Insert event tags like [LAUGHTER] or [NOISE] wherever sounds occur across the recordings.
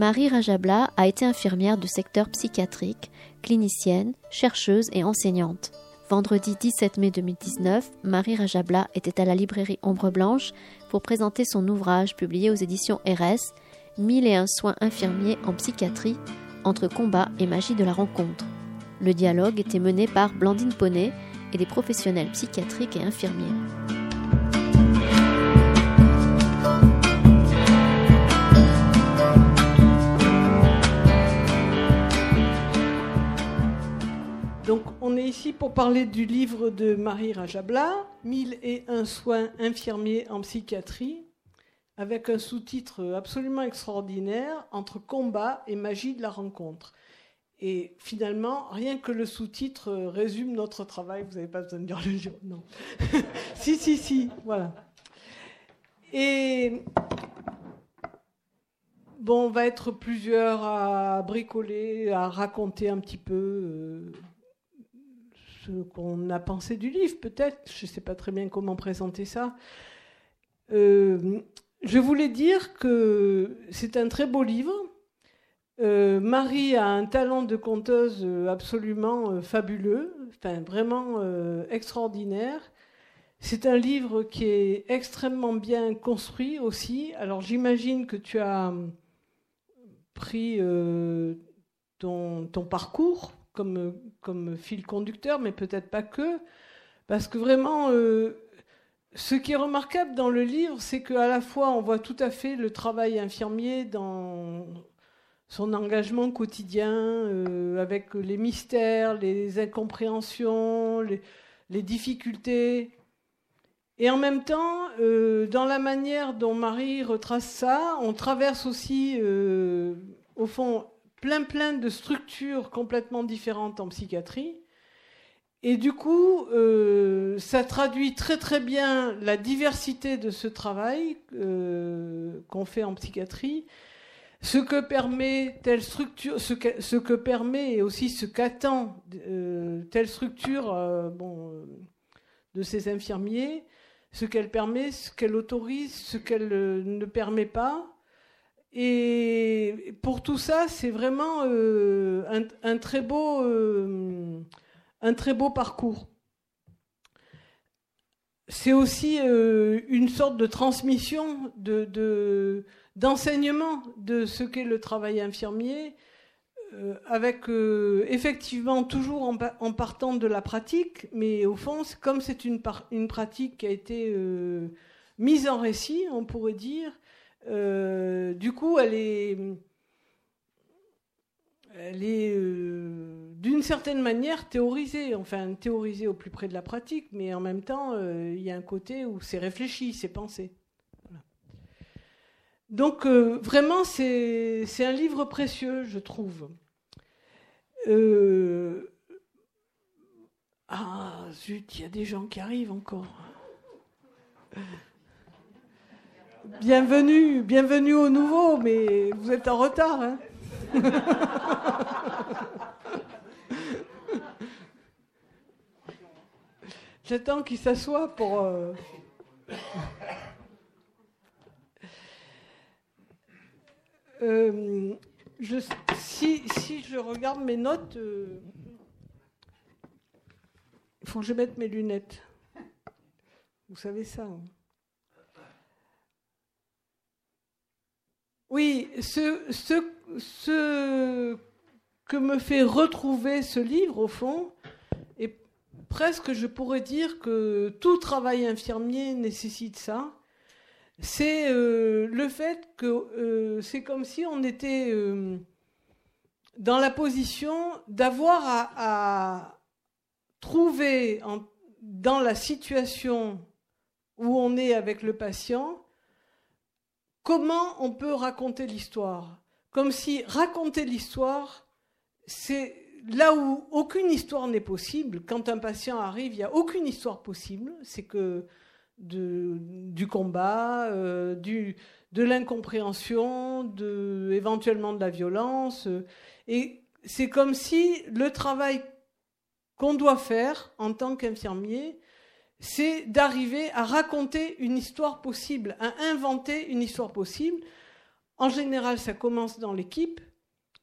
Marie Rajabla a été infirmière du secteur psychiatrique, clinicienne, chercheuse et enseignante. Vendredi 17 mai 2019, Marie Rajabla était à la librairie Ombre Blanche pour présenter son ouvrage publié aux éditions RS, Mille et un soins infirmiers en psychiatrie, entre combat et magie de la rencontre. Le dialogue était mené par Blandine Poney et des professionnels psychiatriques et infirmiers. Donc, on est ici pour parler du livre de Marie Rajabla, Mille et un soins infirmiers en psychiatrie, avec un sous-titre absolument extraordinaire entre combat et magie de la rencontre. Et finalement, rien que le sous-titre résume notre travail. Vous n'avez pas besoin de dire le jour, non. [LAUGHS] si, si, si, voilà. Et bon, on va être plusieurs à bricoler, à raconter un petit peu. Euh, ce qu'on a pensé du livre, peut-être. Je ne sais pas très bien comment présenter ça. Euh, je voulais dire que c'est un très beau livre. Euh, Marie a un talent de conteuse absolument euh, fabuleux, enfin vraiment extraordinaire. C'est un livre qui est extrêmement bien construit aussi. Alors j'imagine que tu as pris ton, parcours comme, comme fil conducteur, mais peut-être pas que, parce que vraiment, euh, ce qui est remarquable dans le livre, c'est qu'à la fois, on voit tout à fait le travail infirmier dans son engagement quotidien, euh, avec les mystères, les incompréhensions, les, difficultés. Et en même temps, euh, dans la manière dont Marie retrace ça, on traverse aussi, au fond, plein plein de structures complètement différentes en psychiatrie. Et du coup, euh, ça traduit très très bien la diversité de ce travail euh, qu'on fait en psychiatrie, ce que permet telle structure, ce que, permet et aussi ce qu'attend euh, telle structure bon, de ces infirmiers, ce qu'elle permet, ce qu'elle autorise, ce qu'elle ne permet pas. Et pour tout ça, c'est vraiment un, très beau, un très beau parcours. C'est aussi euh, une sorte de transmission, de, d'enseignement de, ce qu'est le travail infirmier, avec effectivement toujours en, partant de la pratique, mais au fond, comme c'est une, une pratique qui a été mise en récit, on pourrait dire, euh, du coup, elle est, elle est euh, d'une certaine manière théorisée, enfin théorisée au plus près de la pratique, mais en même temps, euh, il y a un côté où c'est réfléchi, c'est pensé. Donc vraiment, c'est un livre précieux, je trouve. Ah, zut, il y a des gens qui arrivent encore. Bienvenue, bienvenue au nouveau, mais vous êtes en retard. Hein [LAUGHS] J'attends qu'il s'assoie pour. Euh, [LAUGHS] euh, si, si, je regarde mes notes, euh, il faut que je mette mes lunettes. Vous savez ça. Hein Oui, ce, ce, que me fait retrouver ce livre, au fond, et presque je pourrais dire que tout travail infirmier nécessite ça, c'est euh, le fait que euh, c'est comme si on était euh, dans la position d'avoir à, trouver dans la situation où on est avec le patient comment on peut raconter l'histoire Comme si raconter l'histoire, c'est là où aucune histoire n'est possible. Quand un patient arrive, il n'y a aucune histoire possible. C'est que du combat, du, de l'incompréhension, éventuellement de la violence. Et c'est comme si le travail qu'on doit faire en tant qu'infirmier, c'est d'arriver à raconter une histoire possible, à inventer une histoire possible. En général, ça commence dans l'équipe,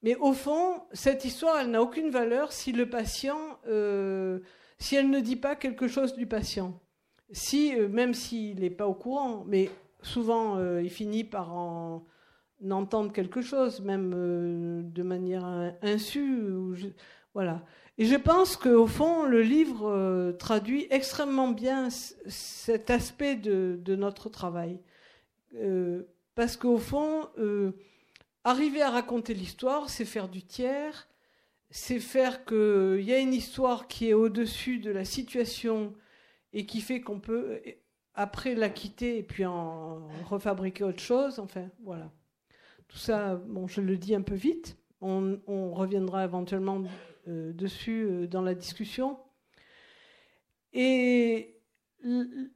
mais au fond, cette histoire, elle n'a aucune valeur si le patient, euh, si elle ne dit pas quelque chose du patient. Euh, même s'il n'est pas au courant, mais souvent, euh, il finit par en entendre quelque chose, même de manière insu. voilà. Et je pense qu'au fond, le livre traduit extrêmement bien cet aspect de, notre travail. Euh, parce qu'au fond, euh, arriver à raconter l'histoire, c'est faire du tiers, c'est faire qu'il y a une histoire qui est au-dessus de la situation et qui fait qu'on peut après la quitter et puis en, refabriquer autre chose. Enfin, voilà. Tout ça, bon, je le dis un peu vite. on reviendra éventuellement euh, dessus euh, dans la discussion. Et il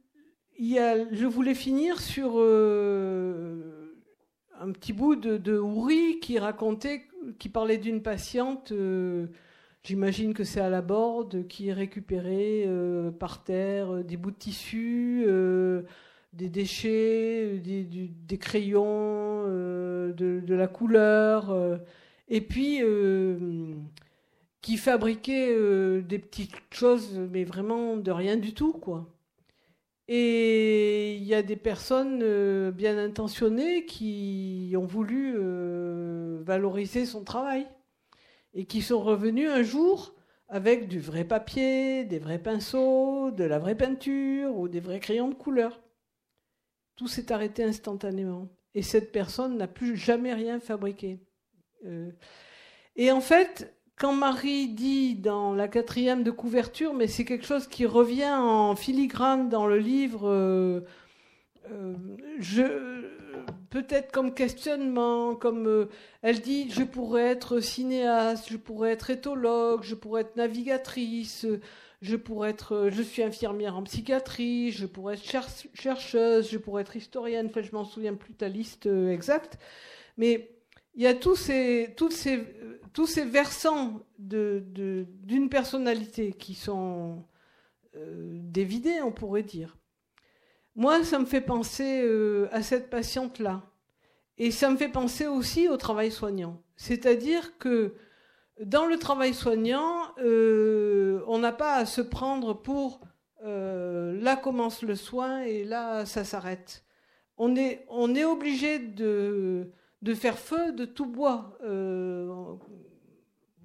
y a, je voulais finir sur euh, un petit bout de, de qui racontait, qui parlait d'une patiente, j'imagine que c'est à la borde, qui récupérait par terre des bouts de tissu, des déchets, des, crayons, de, de, la couleur. et puis, qui fabriquait euh, des petites choses, mais vraiment de rien du tout, quoi. Et il y a des personnes euh, bien intentionnées qui ont voulu euh, valoriser son travail et qui sont revenus un jour avec du vrai papier, des vrais pinceaux, de la vraie peinture ou des vrais crayons de couleur. Tout s'est arrêté instantanément. Et cette personne n'a plus jamais rien fabriqué. et en fait, quand Marie dit dans la quatrième de couverture, mais c'est quelque chose qui revient en filigrane dans le livre, euh, euh, peut-être comme questionnement, comme euh, elle dit, je pourrais être cinéaste, je pourrais être éthologue, je pourrais être navigatrice, je pourrais être, je suis infirmière en psychiatrie, je pourrais être chercheuse, je pourrais être historienne. Enfin, je m'en souviens plus ta liste exacte, mais il y a tous ces, toutes ces tous ces versants d'une personnalité qui sont euh, dévidés, on pourrait dire. Moi, ça me fait penser euh, à cette patiente-là. Et ça me fait penser aussi au travail soignant. C'est-à-dire que dans le travail soignant, euh, on n'a pas à se prendre pour là commence le soin et là ça s'arrête. On est, on est obligé de, de faire feu de tout bois, euh,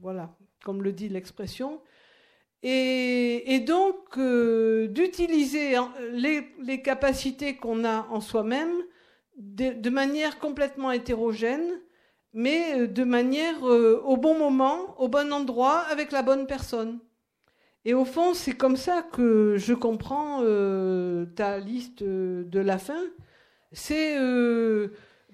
voilà, comme le dit l'expression, et, donc euh, d'utiliser les, capacités qu'on a en soi-même de, manière complètement hétérogène, mais euh, de manière au bon moment, au bon endroit, avec la bonne personne. Et au fond, c'est comme ça que je comprends ta liste de la fin. C'est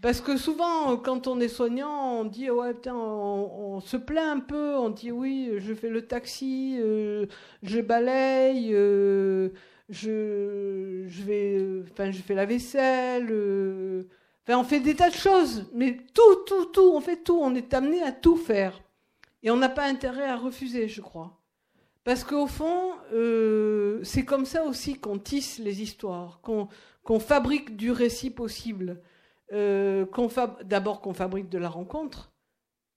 parce que souvent, quand on est soignant, on dit ouais putain, on, se plaint un peu, on dit oui, je fais le taxi, euh, je balaye, euh, je, je je fais la vaisselle, euh, on fait des tas de choses, mais tout, tout, tout, on fait tout, on est amené à tout faire, et on n'a pas intérêt à refuser, je crois. Parce qu'au fond, c'est comme ça aussi qu'on tisse les histoires, qu'on fabrique du récit possible. Euh, d'abord qu'on fabrique de la rencontre,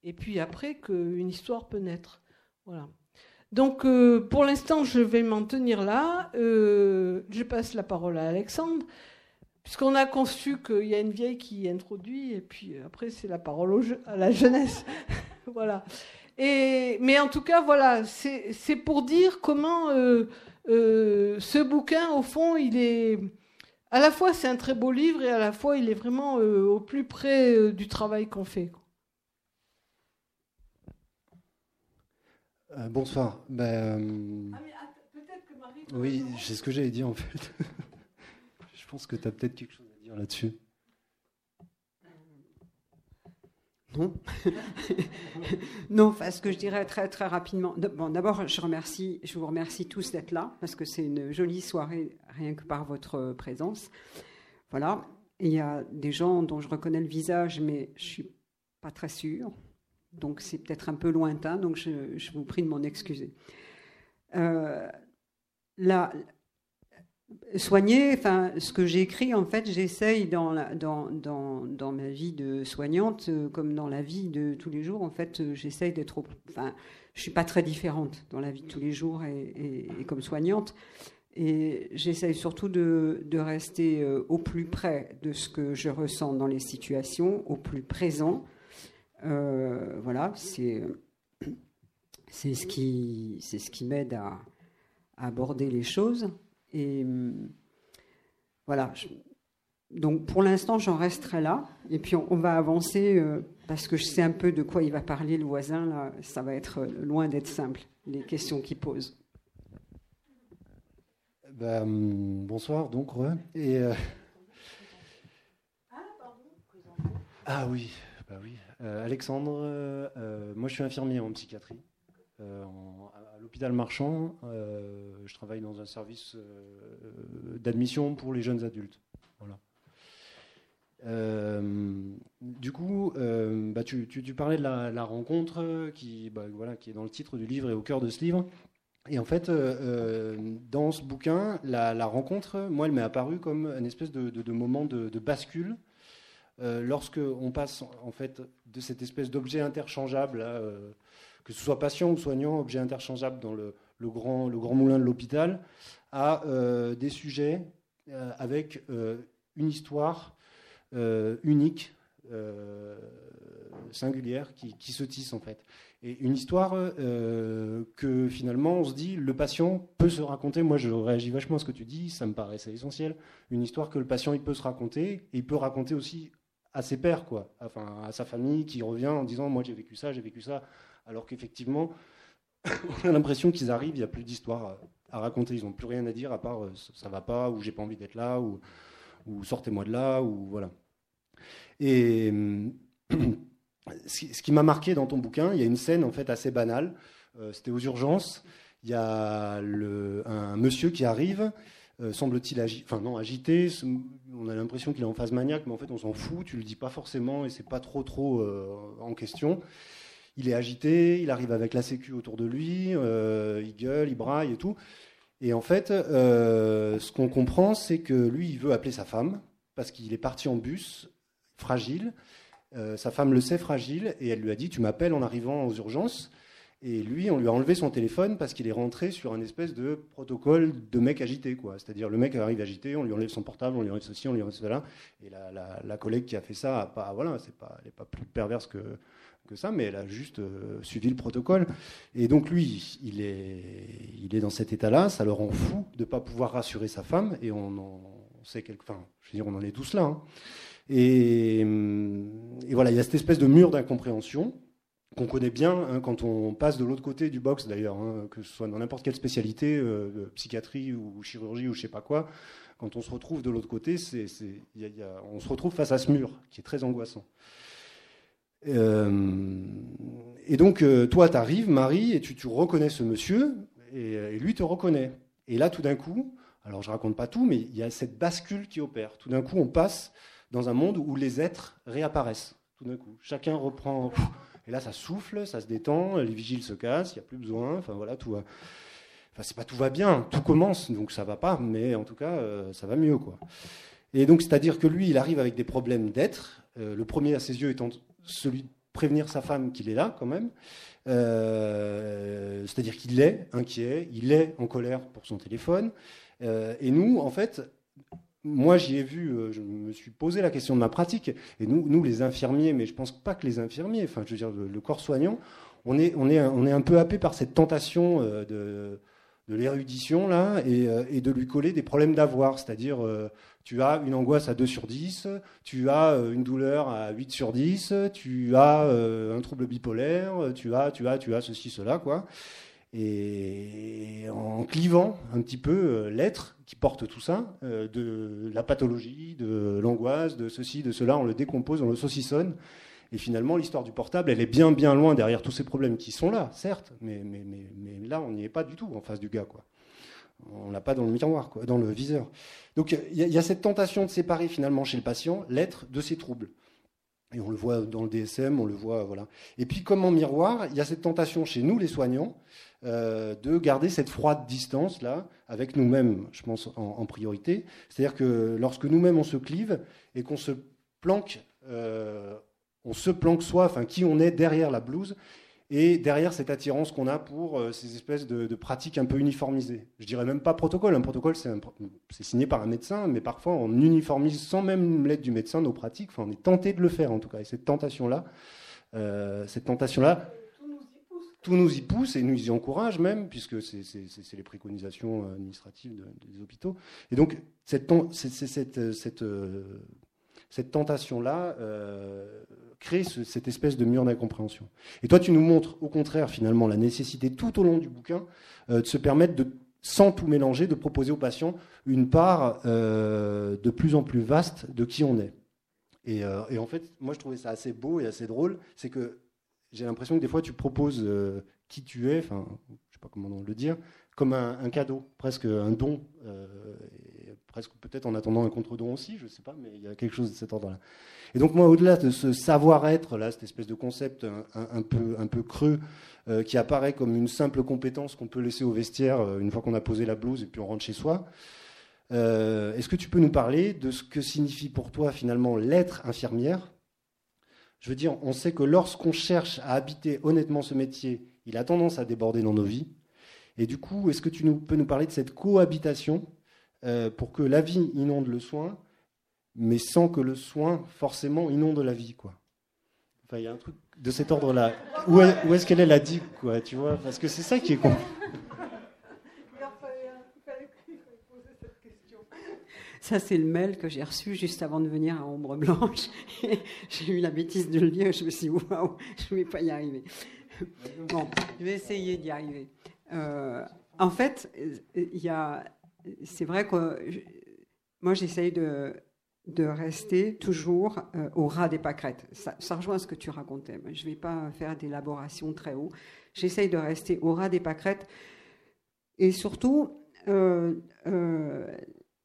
et puis après qu'une histoire peut naître. Voilà. Donc euh, pour l'instant, je vais m'en tenir là. Euh, je passe la parole à Alexandre, puisqu'on a conçu qu'il y a une vieille qui introduit, et puis après c'est la parole à la jeunesse. [LAUGHS] voilà. Et, mais en tout cas, voilà, c'est pour dire comment ce bouquin, au fond, il est à la fois c'est un très beau livre et à la fois il est vraiment euh, au plus près euh, du travail qu'on fait. Euh, bonsoir. Ben, ah, oui, c'est ce que j'avais dit en fait. [LAUGHS] Je pense que tu as peut-être quelque chose à dire là-dessus. [LAUGHS] non. non, enfin, ce que je dirais très très rapidement. Bon, d'abord, je remercie, je vous remercie tous d'être là parce que c'est une jolie soirée rien que par votre présence. Voilà. Il y a des gens dont je reconnais le visage, mais je suis pas très sûre. Donc c'est peut-être un peu lointain, donc je, je, vous prie de m'en excuser. Euh, là, soigner, enfin, ce que j'écris, en fait, j'essaye dans, dans, dans, dans, ma vie de soignante, euh, comme dans la vie de tous les jours, en fait, euh, j'essaye d'être. Enfin, je suis pas très différente dans la vie de tous les jours et, comme soignante. Et j'essaye surtout de, de rester euh, au plus près de ce que je ressens dans les situations, au plus présent. voilà, c'est ce qui, ce qui m'aide à aborder les choses. Et hum, voilà. Donc pour l'instant, j'en resterai là. Et puis on, va avancer euh, parce que je sais un peu de quoi il va parler le voisin. Là, ça va être euh, loin d'être simple, les questions qu'il pose. Bah, hum, bonsoir, donc, Et, euh, Ah oui, bah oui. Alexandre, moi je suis infirmier en psychiatrie. En, l'hôpital Marchand, euh, je travaille dans un service euh, d'admission pour les jeunes adultes. Voilà. Euh, du coup, bah, tu, parlais de la, rencontre qui, bah, qui est dans le titre du livre et au cœur de ce livre. Et en fait, dans ce bouquin, la, rencontre, moi, elle m'est apparue comme une espèce de, moment de, de bascule. lorsque on passe en fait de cette espèce d'objet interchangeable que ce soit patient ou soignant, objet interchangeable dans le, grand, moulin de l'hôpital, à euh, des sujets euh, avec euh, une histoire unique, singulière, qui, se tisse en fait. Et une histoire que finalement on se dit, le patient peut se raconter, moi je réagis vachement à ce que tu dis, ça me paraissait essentiel, une histoire que le patient il peut se raconter, et il peut raconter aussi à ses pères, quoi, enfin à sa famille qui revient en disant, moi j'ai vécu ça, j'ai vécu ça, alors qu'effectivement, [COUGHS] on a l'impression qu'ils arrivent, il n'y a plus d'histoire à, raconter, ils n'ont plus rien à dire à part euh, ça va pas, ou j'ai pas envie d'être là, ou, sortez-moi de là, ou voilà. Et [COUGHS] ce qui m'a marqué dans ton bouquin, il y a une scène en fait assez banale. Euh, c'était aux urgences. Il y a un monsieur qui arrive, euh, semble-t-il enfin non, agité. On a l'impression qu'il est en phase maniaque, mais en fait on s'en fout. Tu le dis pas forcément et c'est pas trop trop en question il est agité, il arrive avec la sécu autour de lui, euh, il gueule, il braille et tout. Et en fait, euh, ce qu'on comprend, c'est que lui, il veut appeler sa femme parce qu'il est parti en bus, fragile. Euh, sa femme le sait fragile et elle lui a dit Tu m'appelles en arrivant aux urgences. Et lui, on lui a enlevé son téléphone parce qu'il est rentré sur un espèce de protocole de mec agité. quoi. C'est-à-dire, le mec arrive agité, on lui enlève son portable, on lui enlève ceci, on lui enlève cela. Et la, collègue qui a fait ça, pas, voilà, c'est pas, elle n'est pas plus perverse que, que ça, mais elle a juste euh, suivi le protocole. Et donc lui, il est, il est dans cet état-là, ça le rend fou de ne pas pouvoir rassurer sa femme, et on en sait quelque, enfin, je veux dire, on en est tous là. Hein. Et, voilà, il y a cette espèce de mur d'incompréhension qu'on connaît bien hein, quand on passe de l'autre côté du box d'ailleurs, hein, que ce soit dans n'importe quelle spécialité, euh, psychiatrie ou chirurgie ou je sais pas quoi. Quand on se retrouve de l'autre côté, on se retrouve face à ce mur qui est très angoissant. Euh, et donc, euh, toi, tu arrives, Marie, et tu, reconnais ce monsieur, euh, et, lui te reconnaît. Et là, tout d'un coup, alors je raconte pas tout, mais il y a cette bascule qui opère. Tout d'un coup, on passe dans un monde où les êtres réapparaissent. Tout d'un coup, chacun reprend. Et là, ça souffle, ça se détend, les vigiles se cassent, il n'y a plus besoin. Enfin voilà, tout va. Enfin, c'est pas tout va bien, tout commence, donc ça va pas, mais en tout cas, ça va mieux, quoi. Et donc, c'est-à-dire que lui, il arrive avec des problèmes d'être. le premier à ses yeux étant celui de prévenir sa femme qu'il est là quand même. Euh, c'est-à-dire qu'il est inquiet, il est en colère pour son téléphone. Euh, et nous, en fait, moi j'y ai vu, euh, je me suis posé la question de ma pratique. Et nous, nous les infirmiers, mais je pense pas que les infirmiers, enfin je veux dire le, corps soignant, on est, on, est, on est un peu happé par cette tentation de de l'érudition là et, de lui coller des problèmes d'avoir, c'est-à-dire tu as une angoisse à 2 sur 10, tu as euh, une douleur à 8 sur 10, tu as euh, un trouble bipolaire, tu as, tu as, tu as ceci, cela, quoi. Et en clivant un petit peu euh, l'être qui porte tout ça, de la pathologie, de l'angoisse, de ceci, de cela, on le décompose, on le saucissonne. Et finalement, l'histoire du portable, elle est bien, bien loin derrière tous ces problèmes qui sont là, certes, mais, là, on n'y est pas du tout en face du gars, quoi. On l'a pas dans le miroir, quoi, dans le viseur. Donc, il y, a cette tentation de séparer finalement chez le patient l'être de ses troubles. Et on le voit dans le DSM, on le voit, voilà. Et puis, comme en miroir, il y a cette tentation chez nous, les soignants, euh, de garder cette froide distance là avec nous-mêmes, je pense en, en priorité. C'est-à-dire que lorsque nous-mêmes on se clive et qu'on se planque, euh, on se planque soi, enfin qui on est derrière la blouse et derrière cette attirance qu'on a pour euh, ces espèces de, pratiques un peu uniformisées. Je dirais même pas protocole. Un protocole, c'est signé par un médecin, mais parfois on uniformise sans même l'aide du médecin nos pratiques. Enfin, on est tenté de le faire en tout cas. Et cette tentation-là, euh, cette tentation-là, tout nous y pousse et nous y encourage même, puisque c'est les préconisations administratives de, des hôpitaux. Et donc, cette, euh, cette tentation-là euh, crée ce, cette espèce de mur d'incompréhension. Et toi, tu nous montres au contraire, finalement, la nécessité tout au long du bouquin euh, de se permettre sans tout mélanger, de proposer aux patients une part euh, de plus en plus vaste de qui on est. Et, en fait, moi, je trouvais ça assez beau et assez drôle, c'est que j'ai l'impression que des fois, tu proposes qui tu es, enfin, je sais pas comment le dire, comme un, cadeau, presque un don, presque peut-être en attendant un contre-don aussi, je ne sais pas, mais il y a quelque chose de cet ordre-là. Et donc moi, au-delà de ce savoir-être, là, cette espèce de concept un, peu, creux, euh, qui apparaît comme une simple compétence qu'on peut laisser au vestiaire euh, une fois qu'on a posé la blouse et puis on rentre chez soi, euh, est-ce que tu peux nous parler de ce que signifie pour toi finalement l'être infirmière? Je veux dire, on sait que lorsqu'on cherche à habiter honnêtement ce métier, il a tendance à déborder dans nos vies. Et du coup, est-ce que tu peux nous parler de cette cohabitation euh, pour que la vie inonde le soin, mais sans que le soin forcément inonde la vie, quoi Enfin, il y a un truc de cet ordre-là. Où, est, où est-ce qu'elle est la digue, quoi, tu vois? Parce que c'est ça qui est con. Ça, c'est le mail que j'ai reçu juste avant de venir à Ombre Blanche. [LAUGHS] j'ai eu la bêtise de le lire. Je me suis dit, waouh, je ne vais pas y arriver. Bon, je vais essayer d'y arriver. Euh, en fait, il y a, c'est vrai que moi, j'essaye de, de rester toujours euh, au ras des pâquerettes. Ça, ça, rejoint ce que tu racontais. Je ne vais pas faire d'élaboration très haut. J'essaye de rester au ras des pâquerettes. Et surtout, euh, euh,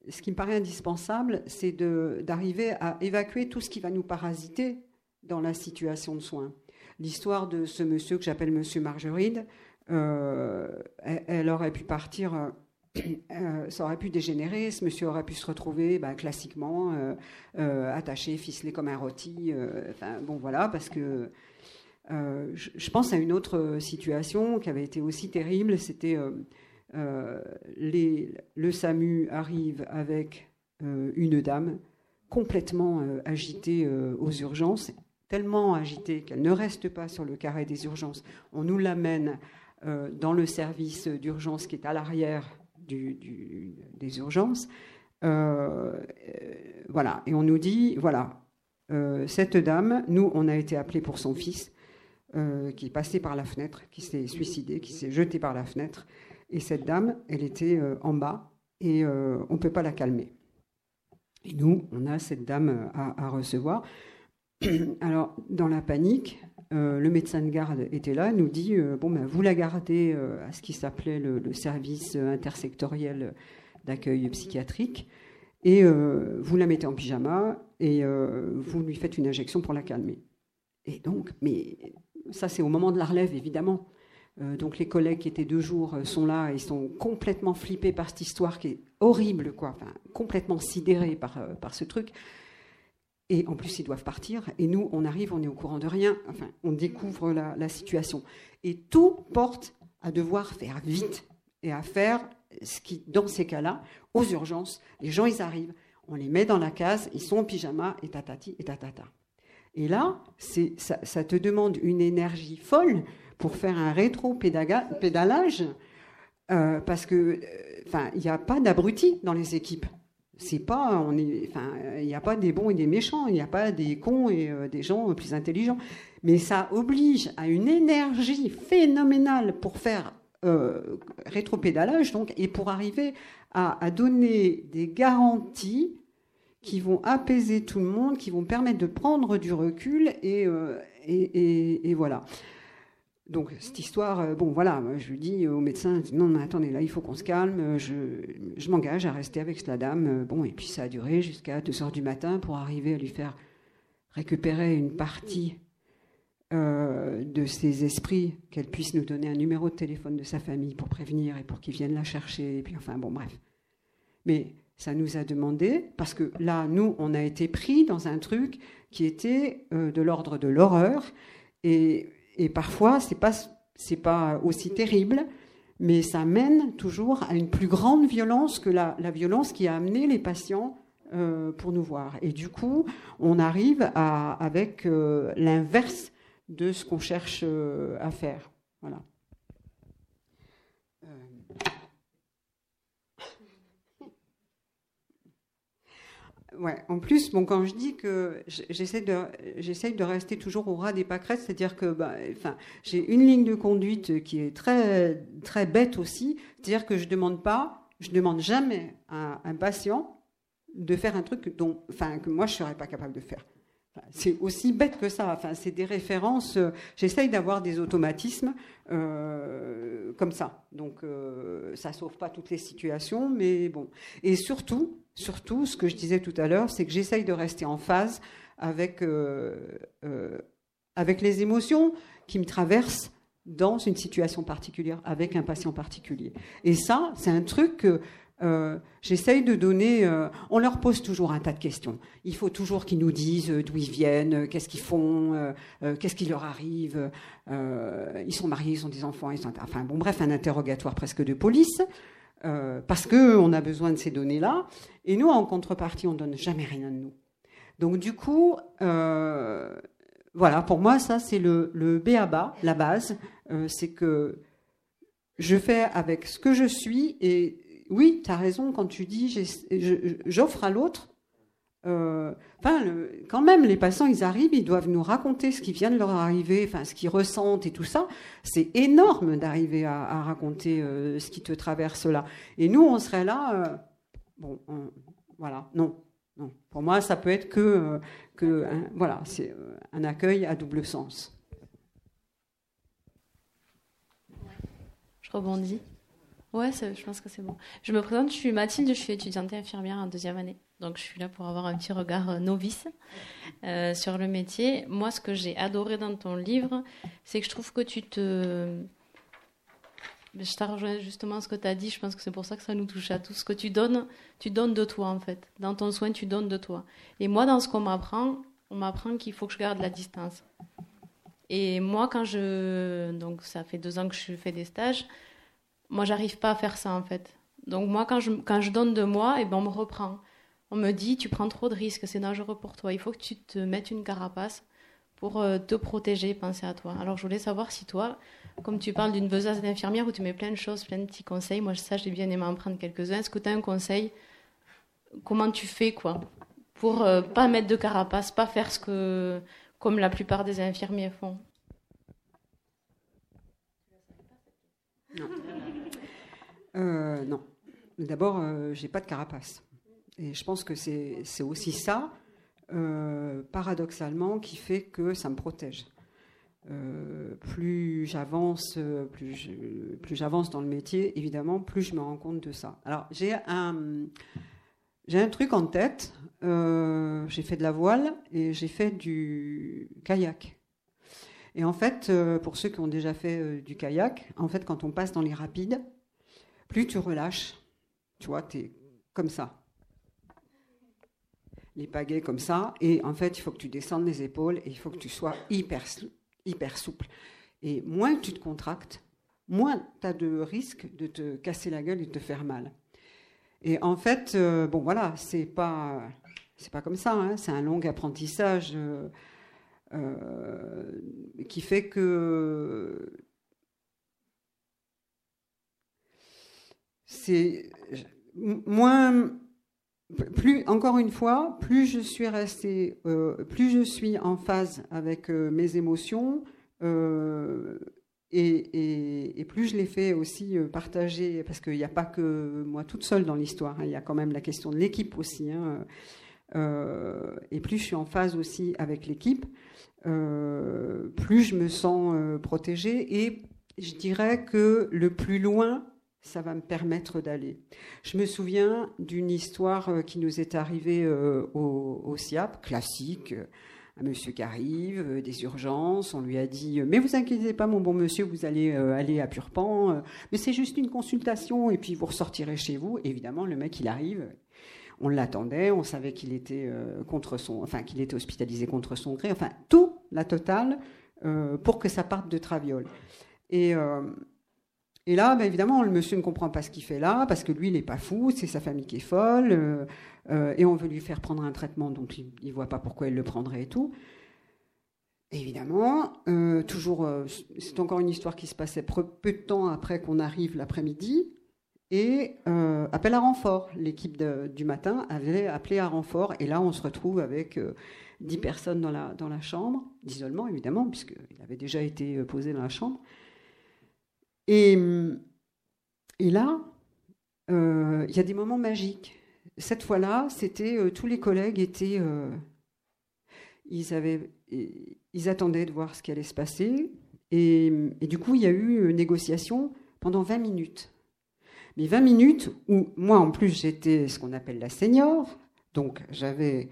ce qui me paraît indispensable, c'est d'arriver à évacuer tout ce qui va nous parasiter dans la situation de soins. L'histoire de ce monsieur que j'appelle Monsieur Margeride, elle, aurait pu partir, euh, ça aurait pu dégénérer, ce monsieur aurait pu se retrouver bah, classiquement euh, attaché, ficelé comme un rôti. enfin, bon, voilà, parce que je, je, pense à une autre situation qui avait été aussi terrible, c'était euh, le SAMU arrive avec euh, une dame complètement euh, agitée aux urgences, tellement agitée qu'elle ne reste pas sur le carré des urgences. On nous l'amène dans le service d'urgence qui est à l'arrière des urgences. Euh, voilà, et on nous dit, voilà, euh, cette dame, nous, on a été appelé pour son fils, euh, qui est passé par la fenêtre, qui s'est suicidé, qui s'est jeté par la fenêtre. Et cette dame, elle était euh, en bas et euh, on ne peut pas la calmer. Et nous, on a cette dame euh, à recevoir. [CLEARS THROAT] Alors, dans la panique, euh, le médecin de garde était là, nous dit euh, bon ben vous la gardez euh, à ce qui s'appelait le, service intersectoriel d'accueil psychiatrique et vous la mettez en pyjama et vous lui faites une injection pour la calmer. Et donc, mais ça c'est au moment de la relève évidemment. Donc les collègues qui étaient deux jours sont là et sont complètement flippés par cette histoire qui est horrible, quoi, complètement sidérés par, par ce truc. Et en plus, ils doivent partir. Et nous, on arrive, on est au courant de rien. Enfin, on découvre la, situation. Et tout porte à devoir faire vite et à faire ce qui, dans ces cas-là, aux urgences, les gens, ils arrivent, on les met dans la case, ils sont en pyjama, et tatati, et tatata. Et là, ça, ça te demande une énergie folle pour faire un rétro-pédalage, euh, parce que, enfin, il n'y a pas d'abrutis dans les équipes. C'est pas, on est, enfin, il n'y a pas des bons et des méchants, il n'y a pas des cons et euh, des gens plus intelligents. Mais ça oblige à une énergie phénoménale pour faire euh, rétropédalage, donc, et pour arriver à, donner des garanties qui vont apaiser tout le monde, qui vont permettre de prendre du recul et, et, voilà. Donc cette histoire, bon voilà, je lui dis au médecin, non mais attendez, là il faut qu'on se calme, je, je m'engage à rester avec la dame. Bon, et puis ça a duré jusqu'à 2 heures du matin pour arriver à lui faire récupérer une partie euh, de ses esprits, qu'elle puisse nous donner un numéro de téléphone de sa famille pour prévenir et pour qu'ils viennent la chercher. Et puis enfin bon, bref. Mais ça nous a demandé, parce que là, nous, on a été pris dans un truc qui était euh, de l'ordre de l'horreur. Et, et, parfois, c'est pas c'est pas aussi terrible, mais ça mène toujours à une plus grande violence que la, la violence qui a amené les patients euh, pour nous voir. Et du coup, on arrive à, avec l'inverse de ce qu'on cherche euh, à faire. Voilà. Euh. Ouais, en plus, bon, quand je dis que j'essaie de, de rester toujours au ras des pâquerettes, c'est-à-dire que bah, enfin, j'ai une ligne de conduite qui est très, très bête aussi, c'est-à-dire que je demande pas, je demande jamais à un patient de faire un truc dont, enfin, que moi je ne serais pas capable de faire c'est aussi bête que ça. Enfin, c'est des références. Euh, j'essaye d'avoir des automatismes euh, comme ça. Donc, euh, ça sauve pas toutes les situations, mais bon. Et surtout, surtout, ce que je disais tout à l'heure, c'est que j'essaye de rester en phase avec avec les émotions qui me traversent dans une situation particulière, avec un patient particulier. Et ça, c'est un truc que euh, j'essaye de donner. Euh, on leur pose toujours un tas de questions. Il faut toujours qu'ils nous disent euh, d'où ils viennent, qu'est-ce qu'ils font, qu'est-ce qui leur arrive. ils sont mariés, ils ont des enfants, ils sont. Enfin bon, bref, un interrogatoire presque de police. Parce qu'on a besoin de ces données-là. Et nous, en contrepartie, on donne jamais rien de nous. Donc du coup, voilà, pour moi, ça c'est le, le B à bas, la base. c'est que je fais avec ce que je suis et oui, tu as raison quand tu dis j'offre à l'autre. Euh, enfin, quand même, les patients, ils arrivent, ils doivent nous raconter ce qui vient de leur arriver, enfin, ce qu'ils ressentent et tout ça. C'est énorme d'arriver à, raconter euh, ce qui te traverse là. Et nous, on serait là. Euh, bon, voilà, non, non. Pour moi, ça peut être que, que voilà, c'est un accueil à double sens. Je rebondis. Ouais, je pense que c'est bon. Je me présente, je suis Mathilde, je suis étudiante infirmière en deuxième année. Donc je suis là pour avoir un petit regard euh, novice euh, sur le métier. Moi, ce que j'ai adoré dans ton livre, c'est que je trouve que tu te... Je t'ai rejoint justement ce que tu as dit, je pense que c'est pour ça que ça nous touche à tous. Ce que tu donnes, tu donnes de toi en fait. Dans ton soin, tu donnes de toi. Et moi, dans ce qu'on m'apprend, on m'apprend qu'il faut que je garde la distance. Et moi, quand je... Donc ça fait deux ans que je fais des stages moi, j'arrive pas à faire ça en fait. Donc moi, quand je, quand je donne de moi, et eh ben, on me reprend. On me dit, tu prends trop de risques, c'est dangereux pour toi. Il faut que tu te mettes une carapace pour euh, te protéger, penser à toi. Alors je voulais savoir si toi, comme tu parles d'une besace d'infirmière où tu mets plein de choses, plein de petits conseils, moi ça j'ai bien aimé en prendre quelques-uns. Est-ce que tu as un conseil? Comment tu fais quoi Pour euh, pas mettre de carapace, pas faire ce que comme la plupart des infirmiers font? Non. Euh, non. D'abord, euh, j'ai pas de carapace. Et je pense que c'est aussi ça, euh, paradoxalement, qui fait que ça me protège. plus j'avance, plus dans le métier, évidemment, plus je me rends compte de ça. Alors j'ai un j'ai un truc en tête. j'ai fait de la voile et j'ai fait du kayak. Et en fait, pour ceux qui ont déjà fait du kayak, en fait, quand on passe dans les rapides, plus tu relâches, tu vois, tu es comme ça. Les pagaies comme ça, et en fait, il faut que tu descendes les épaules et il faut que tu sois hyper, hyper souple. Et moins tu te contractes, moins tu as de risque de te casser la gueule et de te faire mal. Et en fait, euh, bon voilà, c'est pas c'est pas comme ça, hein. c'est un long apprentissage euh, euh, qui fait que c'est moins plus encore une fois, plus je suis restée, euh, plus je suis en phase avec euh, mes émotions, euh, et, plus je les fais aussi partager, parce qu'il n'y a pas que moi toute seule dans l'histoire, hein, il y a quand même la question de l'équipe aussi. Hein, et plus je suis en phase aussi avec l'équipe, plus je me sens protégée et je dirais que le plus loin, ça va me permettre d'aller. Je me souviens d'une histoire qui nous est arrivée au, au, SIAP, classique un monsieur qui arrive, euh, des urgences, on lui a dit euh, mais vous inquiétez pas mon bon monsieur, vous allez euh, aller à Purpan, mais c'est juste une consultation et puis vous ressortirez chez vous. évidemment, le mec il arrive, on l'attendait, on savait qu'il était contre son, enfin qu'il était hospitalisé contre son gré, enfin tout la totale pour que ça parte de Traviole. Et et là, ben, évidemment, le monsieur ne comprend pas ce qu'il fait là, parce que lui, il n'est pas fou, c'est sa famille qui est folle. Euh, et on veut lui faire prendre un traitement dont il ne voit pas pourquoi il le prendrait et tout. évidemment, euh, toujours, euh, c'est encore une histoire qui se passait peu de temps après qu'on arrive l'après-midi. Et appel à renfort. L'équipe du matin avait appelé à renfort. Et là, on se retrouve avec 10 personnes dans la, dans la chambre, d'isolement évidemment, puisqu'il avait déjà été posé dans la chambre. Et, et là, il y a des moments magiques. Cette fois-là, c'était euh, tous les collègues étaient, euh, ils avaient, ils attendaient de voir ce qui allait se passer, et, du coup, il y a eu négociation pendant 20 minutes. Mais 20 minutes où moi, en plus, j'étais ce qu'on appelle la senior, donc j'avais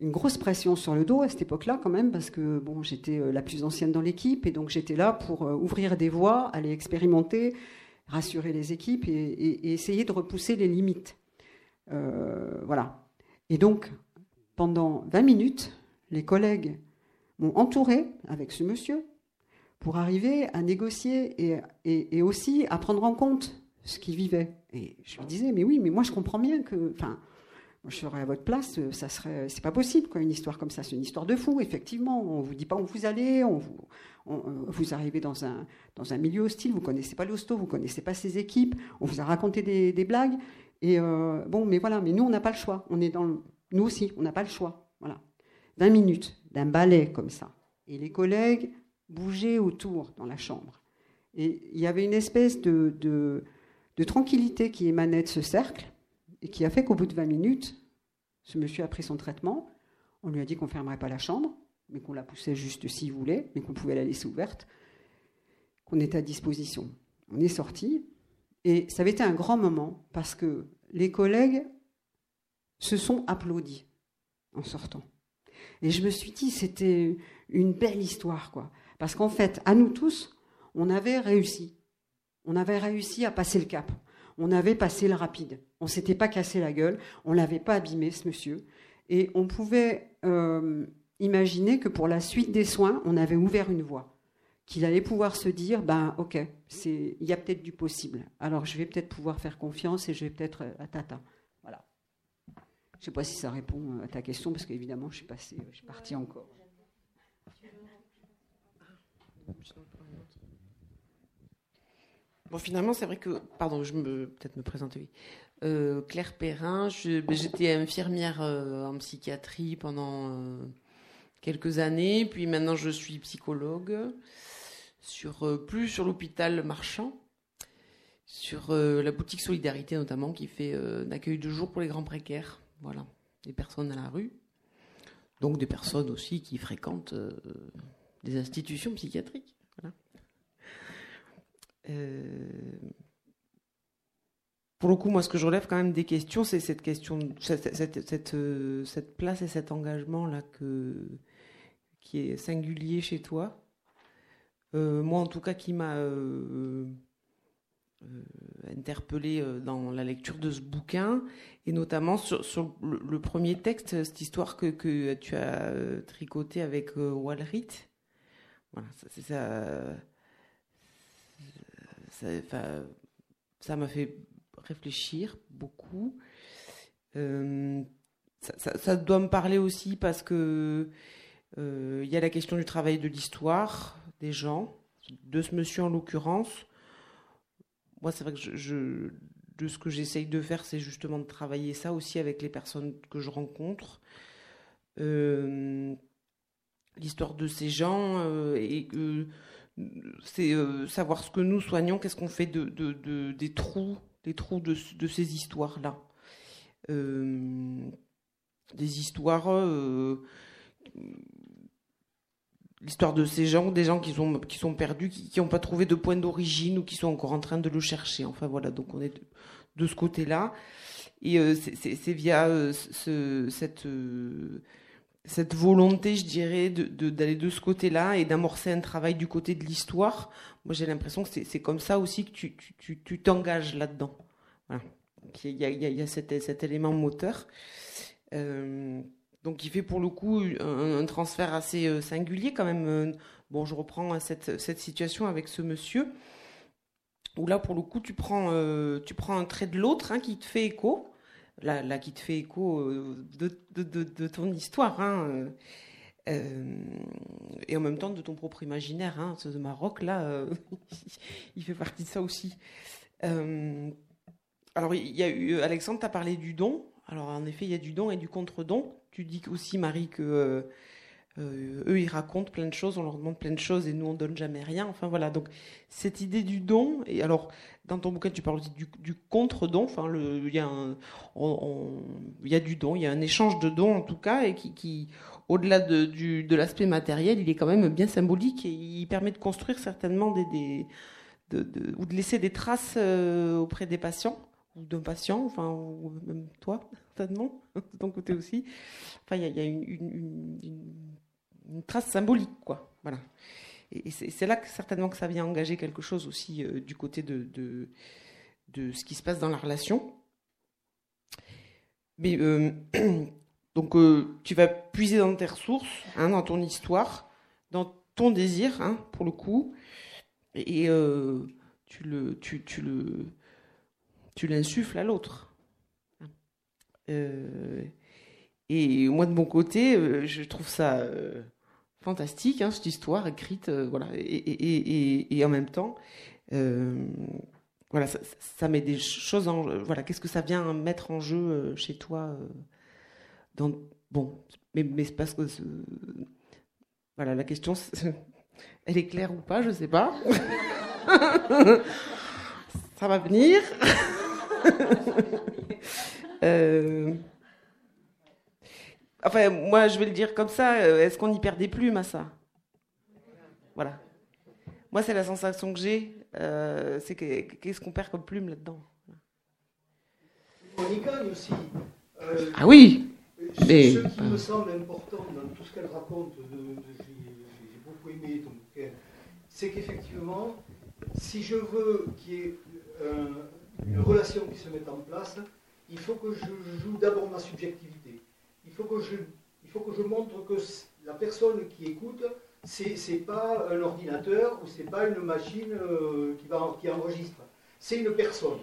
une grosse pression sur le dos à cette époque-là quand même, parce que bon, j'étais euh, la plus ancienne dans l'équipe, et donc j'étais là pour ouvrir des voies, aller expérimenter, rassurer les équipes et essayer de repousser les limites. Euh, voilà. Et donc, pendant 20 minutes, les collègues m'ont entouré avec ce monsieur pour arriver à négocier et, et, aussi à prendre en compte ce qu'il vivait. Et je lui disais, mais oui, mais moi je comprends bien que, enfin, je serais à votre place, ça serait, c'est pas possible, quoi, une histoire comme ça, c'est une histoire de fou, effectivement. On vous dit pas où vous allez, on vous, vous arrivez dans un, dans un milieu hostile, vous connaissez pas l'hosto, vous connaissez pas ses équipes, on vous a raconté des, blagues, et euh, bon, mais voilà, mais nous, on n'a pas le choix. On est dans Nous aussi, on n'a pas le choix. Voilà. 20 minutes d'un ballet comme ça. Et les collègues bougeaient autour dans la chambre. Et il y avait une espèce de, de tranquillité qui émanait de ce cercle et qui a fait qu'au bout de 20 minutes, ce monsieur a pris son traitement. On lui a dit qu'on ne fermerait pas la chambre, mais qu'on la poussait juste s'il voulait, mais qu'on pouvait la laisser ouverte, qu'on était à disposition. On est sorti, et ça avait été un grand moment parce que les collègues se sont applaudis en sortant. Et je me suis dit, c'était une belle histoire, quoi. Parce qu'en fait, à nous tous, on avait réussi. On avait réussi à passer le cap. On avait passé le rapide. On s'était pas cassé la gueule. On l'avait pas abîmé, ce monsieur. Et on pouvait euh, imaginer que pour la suite des soins, on avait ouvert une voie qu'il allait pouvoir se dire, ben ok, il y a peut-être du possible. Alors je vais peut-être pouvoir faire confiance et je vais peut-être à euh, tata. Voilà. Je ne sais pas si ça répond euh, à ta question parce qu'évidemment je suis passé, je suis partie encore. Bon, finalement, c'est vrai que, pardon, je me peut-être me présenter. Euh, Claire Perrin, ben, j'étais infirmière en psychiatrie pendant quelques années, puis maintenant je suis psychologue sur, euh, plus sur l'hôpital marchand, sur euh, la boutique Solidarité notamment, qui fait euh, un accueil de jour pour les grands précaires. Voilà, des personnes à la rue. Donc des personnes aussi qui fréquentent des institutions psychiatriques. Pour le coup, moi, ce que je relève quand même des questions, c'est cette question, cette, cette, place et cet engagement-là qui est singulier chez toi. Euh, moi en tout cas qui m'a euh, euh, interpellé dans la lecture de ce bouquin, et notamment sur, le, premier texte, cette histoire que, tu as tricoté avec Walrit. Voilà, ça, ça, ça m'a fait réfléchir beaucoup. Ça, ça, doit me parler aussi parce que il y a la question du travail de l'histoire, des gens, de ce monsieur en l'occurrence. Moi, c'est vrai que de ce que j'essaye de faire, c'est justement de travailler ça aussi avec les personnes que je rencontre. Euh, l'histoire de ces gens euh, et c'est euh, savoir ce que nous soignons, qu'est-ce qu'on fait de, des trous, des trous de, ces histoires-là. des histoires l'histoire de ces gens, des gens qui sont, qui sont perdus, qui n'ont pas trouvé de point d'origine ou qui sont encore en train de le chercher. Enfin voilà, donc on est de, ce côté-là. Et euh, c'est via euh, ce, cette, euh, cette volonté, je dirais, d'aller de, de, ce côté-là et d'amorcer un travail du côté de l'histoire. Moi, j'ai l'impression que c'est comme ça aussi que tu t'engages tu, là-dedans. Il y a, il y a cet, cet, élément moteur. Donc il fait pour le coup un, transfert assez euh, singulier quand même. Euh, bon, je reprends hein, cette, cette, situation avec ce monsieur, où là pour le coup tu prends, euh, tu prends un trait de l'autre hein, qui te fait écho, là, qui te fait écho de, de, de, ton histoire. Hein, et en même temps de ton propre imaginaire, hein, ce Maroc là, [LAUGHS] il fait partie de ça aussi. alors il y a eu Alexandre, tu as parlé du don. Alors en effet, il y a du don et du contre-don tu dis aussi, Marie, que euh, eux, ils racontent plein de choses, on leur demande plein de choses et nous, on donne jamais rien. Enfin voilà, donc cette idée du don, et alors dans ton bouquin, tu parles aussi du, contre-don, enfin, il y, a y a du don, il y a un échange de dons en tout cas, et qui, qui au-delà de, de l'aspect matériel, il est quand même bien symbolique et il permet de construire certainement des, des de, ou de laisser des traces euh, auprès des patients ou d'un patient, enfin, ou même toi, certainement, [LAUGHS] de ton côté aussi. Enfin, il y a, une, trace symbolique, quoi. Voilà. Et, c'est là que, certainement que ça vient engager quelque chose aussi euh, du côté de, de, ce qui se passe dans la relation. Mais euh, [CLEARS THROAT] donc, euh, tu vas puiser dans tes ressources, hein, dans ton histoire, dans ton désir, hein, pour le coup, et tu le, tu, tu le, tu l'insuffles à l'autre. Et moi, de mon côté, je trouve ça fantastique, hein, cette histoire écrite, voilà. Et, en même temps, voilà, ça, met des choses en. Voilà, qu'est-ce que ça vient mettre en jeu chez toi dans, Bon, mais, c'est parce que. Voilà, la question, elle est claire ou pas, je sais pas. [LAUGHS] ça va venir. [LAUGHS] Euh, enfin, moi, je vais le dire comme ça. Euh, est-ce qu'on y perd des plumes à ça? Voilà. Moi, c'est la sensation que j'ai. Euh, c'est qu'est-ce qu'on perd comme plume là-dedans? On y gagne aussi. ah oui mais... Ce qui me semble important dans tout ce qu'elle raconte, j'ai beaucoup aimé ton bouquin, c'est qu'effectivement, si je veux qu'il y ait une relation qui se mette en place, il faut que je joue d'abord ma subjectivité. Que je, il faut que je montre que la personne qui écoute, c'est pas un ordinateur ou c'est pas une machine euh, qui, va, enregistre. C'est une personne.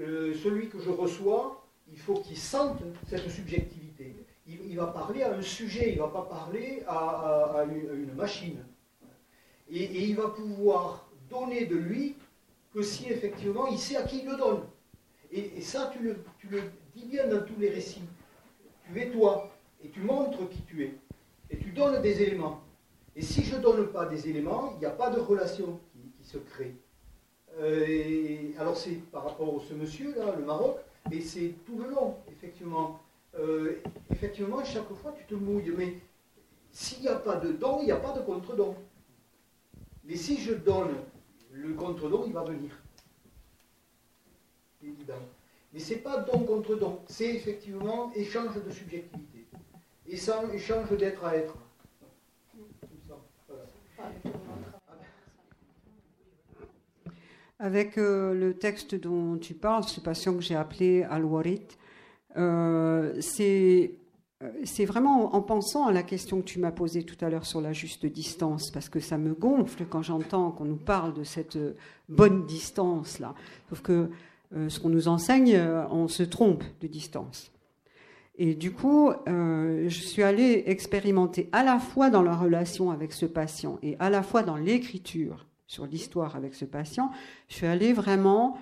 Euh, celui que je reçois, il faut qu'il sente cette subjectivité. Il, va parler à un sujet, il ne va pas parler à, une, machine. Et, il va pouvoir donner de lui que si effectivement il sait à qui il le donne. Et, ça, tu le, dis bien dans tous les récits. Tu es toi, et tu montres qui tu es, et tu donnes des éléments. Et si je ne donne pas des éléments, il n'y a pas de relation qui, se crée. Euh, alors c'est par rapport à ce monsieur-là, le Maroc, mais c'est tout le long, effectivement. Euh, effectivement, chaque fois, tu te mouilles. Mais s'il n'y a pas de don, il n'y a pas de contre-don. Mais si je donne le contre-don, il va venir. Mais ce n'est pas don contre don, c'est effectivement échange de subjectivité. Et ça, échange d'être à être. Avec euh, le texte dont tu parles, ce patient que j'ai appelé Al-Warit, euh, c'est euh, c'est vraiment en pensant à la question que tu m'as posée tout à l'heure sur la juste distance, parce que ça me gonfle quand j'entends qu'on nous parle de cette bonne distance-là. Sauf que ce qu'on nous enseigne, on se trompe de distance. Et du coup, je suis allée expérimenter à la fois dans la relation avec ce patient et à la fois dans l'écriture sur l'histoire avec ce patient, je suis allée vraiment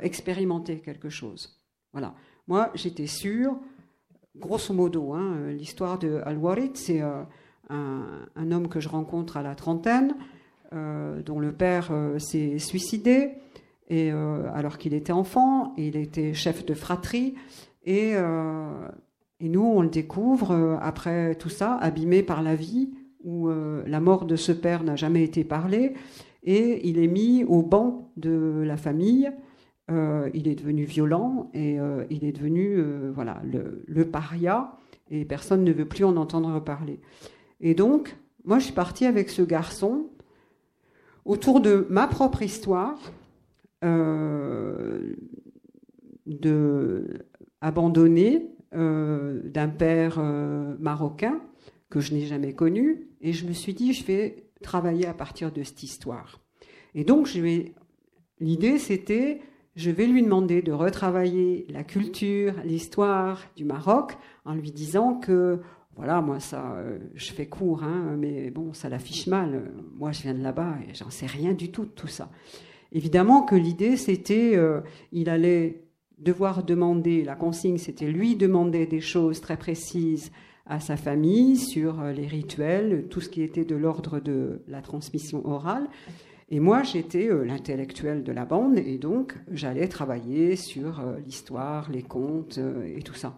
expérimenter quelque chose. Voilà. Moi, j'étais sûre grosso modo, hein, euh, l'histoire de Al-Warid, c'est euh, un, homme que je rencontre à la trentaine, euh, dont le père s'est suicidé, et, alors qu'il était enfant, il était chef de fratrie, et, Et nous, on le découvre euh, après tout ça, abîmé par la vie, où euh, la mort de ce père n'a jamais été parlée, et il est mis au banc de la famille. Euh, il est devenu violent et il est devenu voilà le, paria, et personne ne veut plus en entendre parler. Et donc, moi, je suis partie avec ce garçon autour de ma propre histoire, de abandonné euh, d'un père euh, marocain que je n'ai jamais connu, et je me suis dit, je vais travailler à partir de cette histoire. Et donc, l'idée, c'était, je vais lui demander de retravailler la culture, l'histoire du Maroc, en lui disant que, voilà, moi, ça, euh, je fais court, hein, mais bon, ça l'affiche mal. Moi, je viens de là-bas et j'en sais rien du tout de tout ça. Évidemment que l'idée, c'était, il allait devoir demander, la consigne c'était lui demander des choses très précises à sa famille sur euh, les rituels, tout ce qui était de l'ordre de la transmission orale. Et moi, j'étais euh, l'intellectuel de la bande, et donc j'allais travailler sur euh, l'histoire, les contes et tout ça.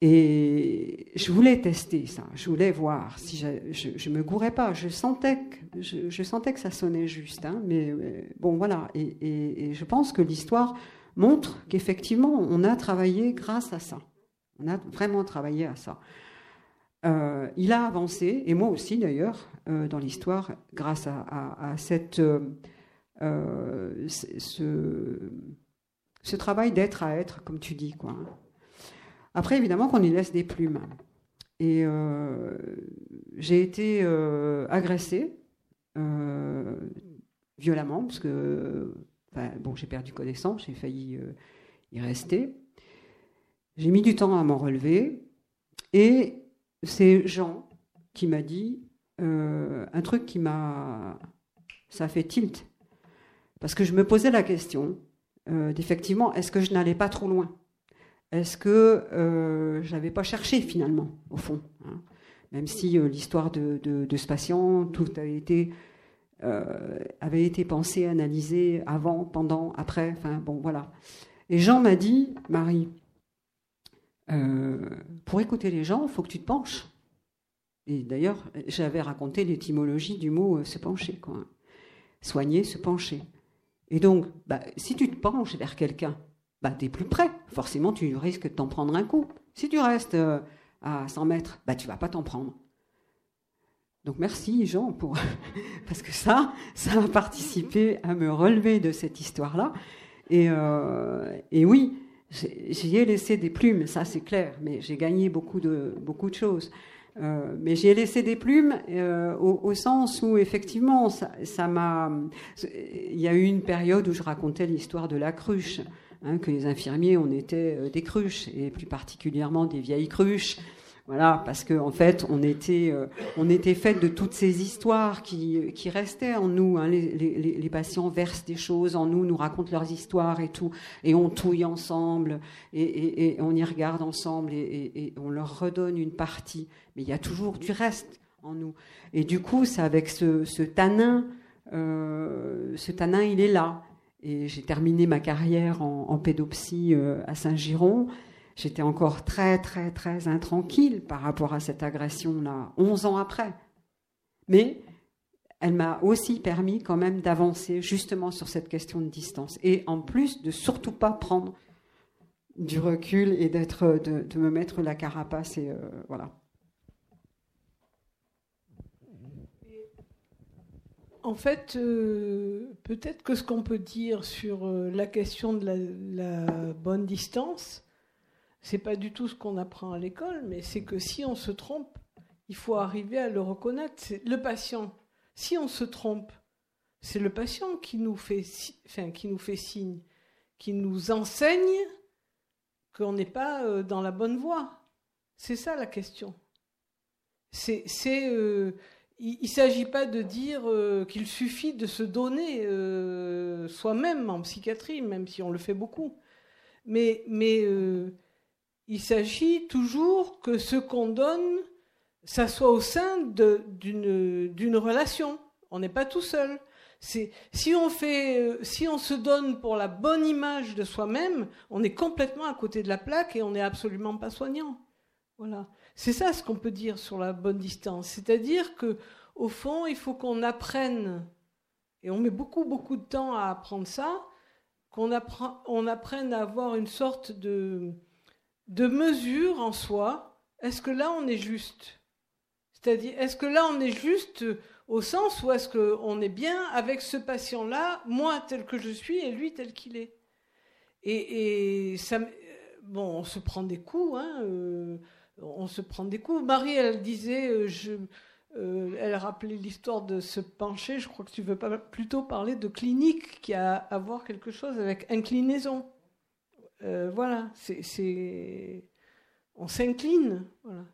Et je voulais tester ça, je voulais voir si je, ne me gourais pas. Je sentais que, je, sentais que ça sonnait juste, hein, mais, bon, voilà. et je pense que l'histoire montre qu'effectivement, on a travaillé grâce à ça. On a vraiment travaillé à ça. Euh, il a avancé, et moi aussi d'ailleurs, euh, dans l'histoire, grâce à, cette, euh, ce, travail d'être à être, comme tu dis. Quoi. Après, évidemment qu'on y laisse des plumes. Et j'ai été agressée violemment, parce que j'ai perdu connaissance, j'ai failli euh, y rester. J'ai mis du temps à m'en relever. Et c'est Jean qui m'a dit euh, un truc qui m'a. Ça fait tilt. Parce que je me posais la question euh, d'effectivement, est-ce que je n'allais pas trop loin? Est-ce que je n'avais pas cherché finalement, au fond hein Même si l'histoire de, ce patient, tout a été euh, avait été pensé, analysé avant, pendant, après, enfin bon, voilà. Et Jean m'a dit, Marie, euh, pour écouter les gens, il faut que tu te penches. Et d'ailleurs, j'avais raconté l'étymologie du mot euh, se pencher, quoi. Soigner, se pencher. Et donc, bah, si tu te penches vers quelqu'un, bah, plus près. Forcément, tu risques de t'en prendre un coup. Si tu restes à 100 mètres, bah, tu vas pas t'en prendre. Donc merci Jean pour [LAUGHS] parce que ça, ça a participé à me relever de cette histoire-là. Et, euh, oui, j'y ai laissé des plumes, ça c'est clair, mais j'ai gagné beaucoup de choses. Euh, mais j'ai laissé des plumes euh, au, au, sens où effectivement ça m'a. Il y a eu une période où je racontais l'histoire de la cruche, hein, que les infirmiers on était des cruches et plus particulièrement des vieilles cruches voilà, parce qu'en en fait, on était, euh, on était fait de toutes ces histoires qui, qui restaient en nous. Hein. Les, les, les, patients versent des choses en nous, nous racontent leurs histoires et tout, et on touille ensemble, et, et, et on y regarde ensemble, et, on leur redonne une partie. Mais il y a toujours du reste en nous. Et du coup, c'est avec ce, ce tanin, euh, ce tanin, il est là. Et j'ai terminé ma carrière en, en pédopsie euh, à Saint-Giron. J'étais encore très, très, très intranquille par rapport à cette agression-là, 11 ans après. Mais elle m'a aussi permis quand même d'avancer justement sur cette question de distance. Et en plus, de surtout pas prendre du recul et de, me mettre la carapace et euh, voilà. En fait, euh, peut-être que ce qu'on peut dire sur euh, la question de la bonne distance, c'est pas du tout ce qu'on apprend à l'école, mais c'est que si on se trompe, il faut arriver à le reconnaître. C'est le patient. Si on se trompe, c'est le patient qui nous fait, nous fait signe, qui nous enseigne qu'on n'est pas euh, dans la bonne voie. C'est ça la question. C'est, il ne s'agit pas de dire euh, qu'il suffit de se donner soi-même en psychiatrie, même si on le fait beaucoup. Mais, mais il s'agit toujours que ce qu'on donne, ça soit au sein d'une relation. On n'est pas tout seul. Si on euh, si on se donne pour la bonne image de soi-même, on est complètement à côté de la plaque et on n'est absolument pas soignant. Voilà. C'est ça ce qu'on peut dire sur la bonne distance. C'est-à-dire que, au fond, il faut qu'on apprenne, et on met beaucoup, beaucoup de temps à apprendre ça, qu'on on apprenne à avoir une sorte de, mesure en soi. Est-ce que là, on est juste? C'est-à-dire, est-ce que là, on est juste au sens où est-ce qu'on est bien avec ce patient-là, moi tel que je suis et lui tel qu'il est? Et, ça, bon, on se prend des coups, hein, euh, on se prend des coups. Marie, elle disait, euh, je, euh, elle rappelait l'histoire de se pencher. Je crois que tu veux pas plutôt parler de clinique qui a à voir quelque chose avec inclinaison. voilà, c'est, on s'incline, voilà.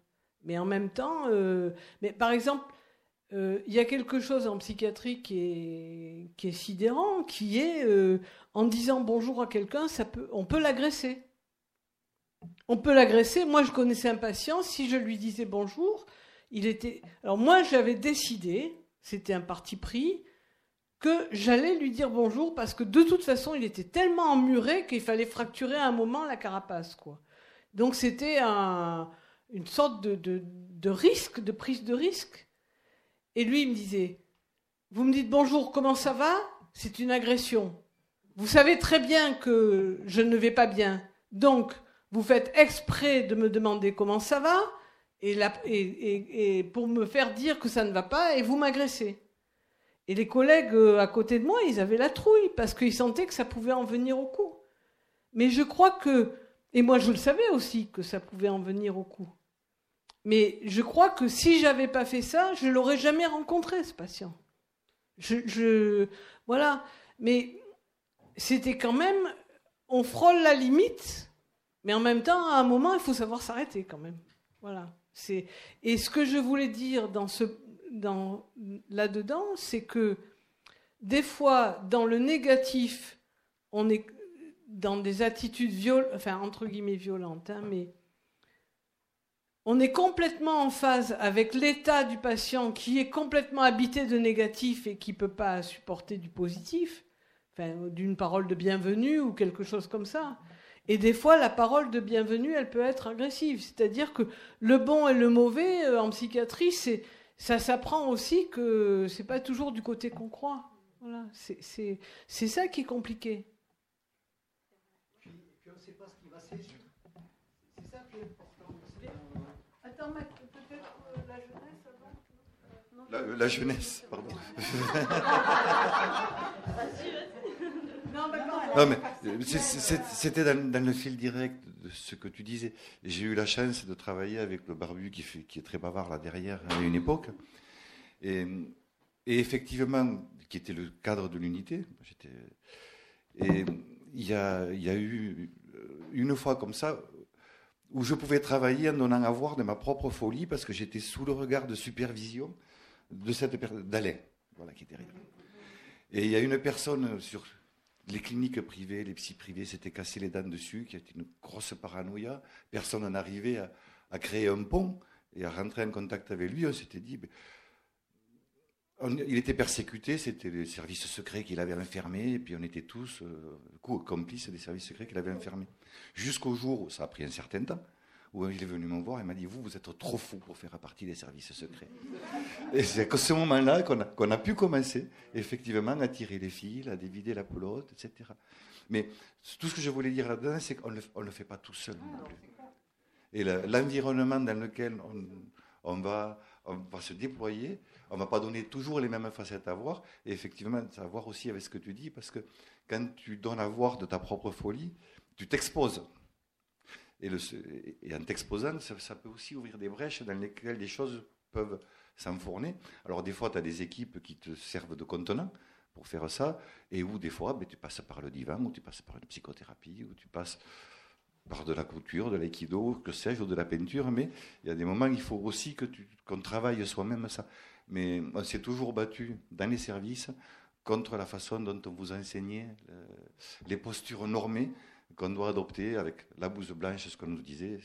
Mais en même temps, mais par exemple, euh, il y a quelque chose en psychiatrie qui est, qui est sidérant, qui est euh, en disant bonjour à quelqu'un, on peut l'agresser. On peut l'agresser. Moi, je connaissais un patient, si je lui disais bonjour, il était. Alors, moi, j'avais décidé, c'était un parti pris, que j'allais lui dire bonjour parce que de toute façon, il était tellement emmuré qu'il fallait fracturer à un moment la carapace, quoi. Donc, c'était une sorte de risque, de prise de risque. Et lui, il me disait, vous me dites bonjour, comment ça va? C'est une agression. Vous savez très bien que je ne vais pas bien. Donc, vous faites exprès de me demander comment ça va et, pour me faire dire que ça ne va pas et vous m'agressez. Et les collègues euh, à côté de moi, ils avaient la trouille parce qu'ils sentaient que ça pouvait en venir au coup. Mais je crois que, et moi je le savais aussi que ça pouvait en venir au coup. Mais je crois que si j'avais pas fait ça, je l'aurais jamais rencontré ce patient. Je, voilà. Mais c'était quand même, on frôle la limite, mais en même temps, à un moment, il faut savoir s'arrêter quand même. Voilà. Et ce que je voulais dire là-dedans, c'est que des fois, dans le négatif, on est dans des attitudes violentes, enfin entre guillemets violentes, hein, mais on est complètement en phase avec l'état du patient qui est complètement habité de négatif et qui ne peut pas supporter du positif, enfin, d'une parole de bienvenue ou quelque chose comme ça. Et des fois, la parole de bienvenue, elle peut être agressive. C'est-à-dire que le bon et le mauvais euh, en psychiatrie, c'est, ça s'apprend aussi que c'est pas toujours du côté qu'on croit. Voilà, c'est, ça qui est compliqué. La, jeunesse, pardon. [LAUGHS] non, mais c'était dans, le fil direct de ce que tu disais. J'ai eu la chance de travailler avec le barbu qui, fait, qui est très bavard là derrière à une époque. Et, effectivement, qui était le cadre de l'unité. Et il y a, y a eu une fois comme ça où je pouvais travailler en donnant à voir de ma propre folie parce que j'étais sous le regard de supervision de cette personne, d'Alain, voilà, qui était derrière. Et il y a une personne sur les cliniques privées, les psy privés s'étaient cassé les dents dessus, qui était une grosse paranoïa. Personne n'en arrivait à, créer un pont et à rentrer en contact avec lui. On s'était dit, ben, il était persécuté, c'était les services secrets qu'il avait enfermés, et puis on était tous euh, complices des services secrets qu'il avait enfermés. Jusqu'au jour où ça a pris un certain temps, où il est venu me voir et m'a dit Vous, vous êtes trop fou pour faire partie des services secrets. et c'est à ce moment-là qu'on a, pu commencer, effectivement, à tirer les fils, à dévider la pelote, etc. Mais tout ce que je voulais dire là-dedans, c'est qu'on ne le fait pas tout seul non plus. Et l'environnement dans lequel on, va, on va se déployer, on ne va pas donner toujours les mêmes facettes à voir. Et effectivement, ça a à voir aussi avec ce que tu dis, parce que quand tu donnes à voir de ta propre folie, tu t'exposes. Et, en t'exposant, ça, peut aussi ouvrir des brèches dans lesquelles des choses peuvent s'enfourner. Alors des fois, tu as des équipes qui te servent de contenant pour faire ça, et où des fois, ben, tu passes par le divan, ou tu passes par une psychothérapie, ou tu passes par de la couture, de l'aïkido, que sais-je, ou de la peinture, mais il y a des moments, il faut aussi qu'on travaille soi-même ça. Mais on s'est toujours battu dans les services contre la façon dont on vous enseignait les postures normées qu'on doit adopter avec la bouse blanche, ce qu'on nous disait,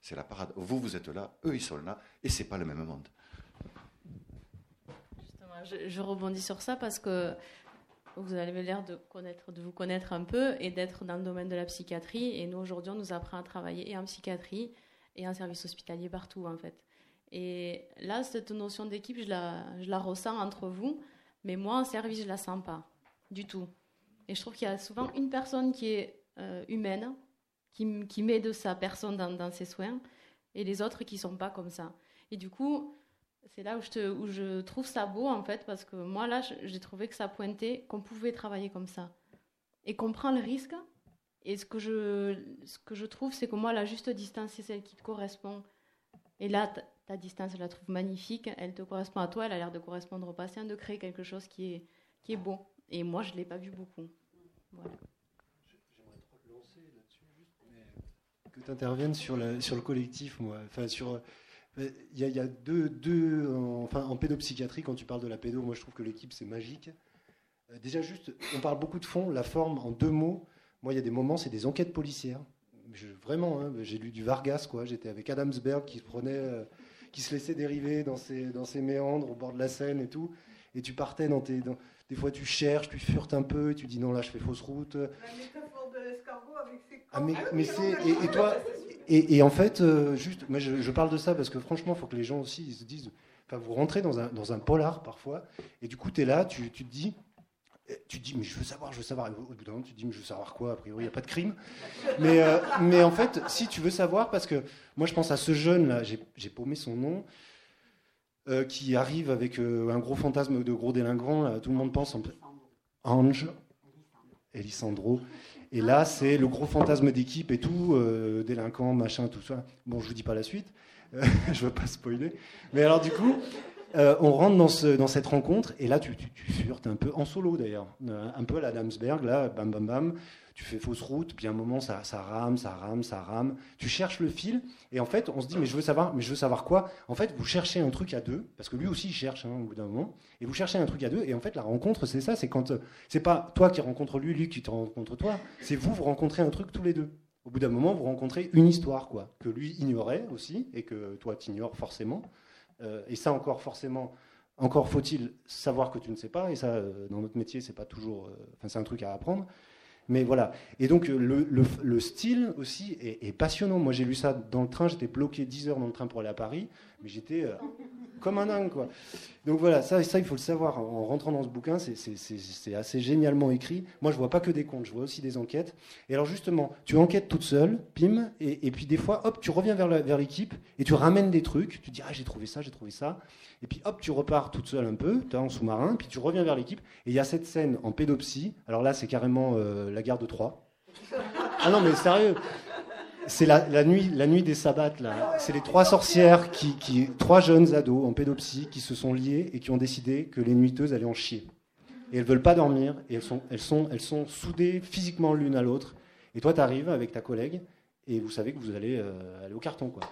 c'est la parade. Vous, vous êtes là, eux, ils sont là, et c'est pas le même monde. Justement, je, rebondis sur ça parce que vous avez l'air de, vous connaître un peu et d'être dans le domaine de la psychiatrie. Et nous, aujourd'hui, on nous apprend à travailler et en psychiatrie et en service hospitalier partout, en fait. Et là, cette notion d'équipe, je la, je la ressens entre vous, mais moi, en service, je la sens pas du tout. Et je trouve qu'il y a souvent une personne qui est euh, humaine, qui, qui, met de sa personne dans, ses soins, et les autres qui sont pas comme ça. Et du coup, c'est là où je, te, où je trouve ça beau, en fait, parce que moi, là, j'ai trouvé que ça pointait qu'on pouvait travailler comme ça. Et qu'on prend le risque. Et ce que je, ce que je trouve, c'est que moi, la juste distance, c'est celle qui te correspond. Et là, ta distance, je la trouve magnifique. Elle te correspond à toi, elle a l'air de correspondre au patient, de créer quelque chose qui est, qui est beau. Et moi, je ne l'ai pas vu beaucoup. Voilà. J'aimerais trop te lancer là-dessus, juste, mais que tu interviennes sur, le collectif, moi. Enfin, sur. Il y, a, deux, deux enfin, en pédopsychiatrie, quand tu parles de la pédo, moi je trouve que l'équipe c'est magique. Euh, déjà, juste, on parle beaucoup de fond, la forme en deux mots. Moi, il y a des moments, c'est des enquêtes policières. Vraiment, hein, j'ai lu du Vargas, quoi. J'étais avec Adamsberg qui se prenait, euh, qui se laissait dériver dans ses, méandres au bord de la Seine et tout. Et tu partais dans tes, des fois, tu cherches, tu furtes un peu, et tu dis non, là, je fais fausse route de l'escargot avec ses ah, mais, mais c'est et, toi et, en fait, euh, juste, moi, je, parle de ça parce que franchement, il faut que les gens aussi se disent. Enfin, vous rentrez dans un, dans un polar parfois, et du coup, tu es là, tu, tu te dis, tu te dis, mais je veux savoir, je veux savoir. Au bout d'un moment, tu te dis, mais je veux savoir quoi A priori, il n'y a pas de crime. Mais, euh, mais en fait, si tu veux savoir, parce que moi, je pense à ce jeune-là, j'ai paumé son nom, euh, qui arrive avec euh, un gros fantasme de gros délinquant. tout le monde pense en Ange, Elisandro. Et là, c'est le gros fantasme d'équipe et tout, euh, délinquant, machin, tout ça. Bon, je vous dis pas la suite, [LAUGHS] je veux pas spoiler. Mais alors, du coup, on rentre dans, ce, dans, cette rencontre et là, tu, tu, un peu en solo d'ailleurs, un peu à la Damsberg, là, bam, bam, bam tu fais fausse route, puis à un moment ça, rame, ça rame, ça rame. Tu cherches le fil, et en fait on se dit mais je veux savoir, mais je veux savoir quoi? En fait vous cherchez un truc à deux, parce que lui aussi il cherche hein, au bout d'un moment, et vous cherchez un truc à deux, et en fait la rencontre c'est ça, c'est quand euh, c'est pas toi qui rencontres lui, lui qui te rencontre toi, c'est vous vous rencontrez un truc tous les deux. Au bout d'un moment vous rencontrez une histoire quoi, que lui ignorait aussi, et que toi tu ignores forcément, euh, et ça encore forcément. Encore faut-il savoir que tu ne sais pas, et ça, euh, dans notre métier, c'est pas toujours. Enfin, c'est un truc à apprendre. Mais voilà. Et donc, le, le, style aussi est, passionnant. Moi, j'ai lu ça dans le train. J'étais bloqué 10 heures dans le train pour aller à Paris. Mais j'étais euh, comme un dingue, quoi. Donc voilà, ça, ça, il faut le savoir. En rentrant dans ce bouquin, c'est assez génialement écrit. Moi, je vois pas que des comptes, je vois aussi des enquêtes. Et alors, justement, tu enquêtes toute seule, pim, et, puis des fois, hop, tu reviens vers l'équipe et tu ramènes des trucs. Tu dis, ah, j'ai trouvé ça, j'ai trouvé ça. Et puis hop, tu repars toute seule un peu, tu en sous-marin, puis tu reviens vers l'équipe. Et il y a cette scène en pédopsie. Alors là, c'est carrément euh, la guerre de Troie. Ah non, mais sérieux. C'est la, nuit, des sabbats, là. C'est les trois sorcières, qui, trois jeunes ados en pédopsie, qui se sont liés et qui ont décidé que les nuiteuses allaient en chier. Et elles veulent pas dormir, et elles sont soudées physiquement l'une à l'autre. Et toi, tu arrives avec ta collègue, et vous savez que vous allez euh, aller au carton, quoi.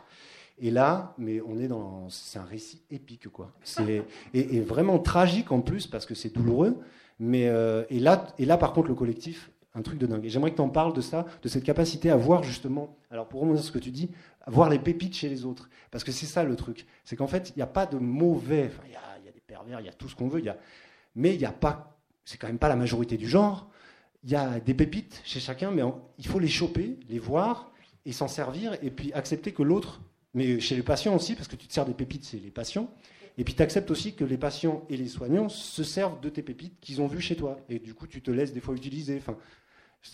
Et là, mais on est dans, c'est un récit épique, quoi. C'est et, vraiment tragique en plus parce que c'est douloureux. Mais euh, et là, et là, par contre, le collectif, un truc de dingue. Et j'aimerais que tu en parles de ça, de cette capacité à voir justement. Alors pour remonter ce que tu dis, à voir les pépites chez les autres, parce que c'est ça le truc. C'est qu'en fait, il n'y a pas de mauvais. il y, a, des pervers, il y a tout ce qu'on veut. Y a, mais il n'y a pas. C'est quand même pas la majorité du genre. Il y a des pépites chez chacun, mais il faut les choper, les voir et s'en servir, et puis accepter que l'autre mais chez les patients aussi, parce que tu te sers des pépites, c'est les patients. Et puis tu acceptes aussi que les patients et les soignants se servent de tes pépites qu'ils ont vues chez toi. Et du coup, tu te laisses des fois utiliser. Enfin,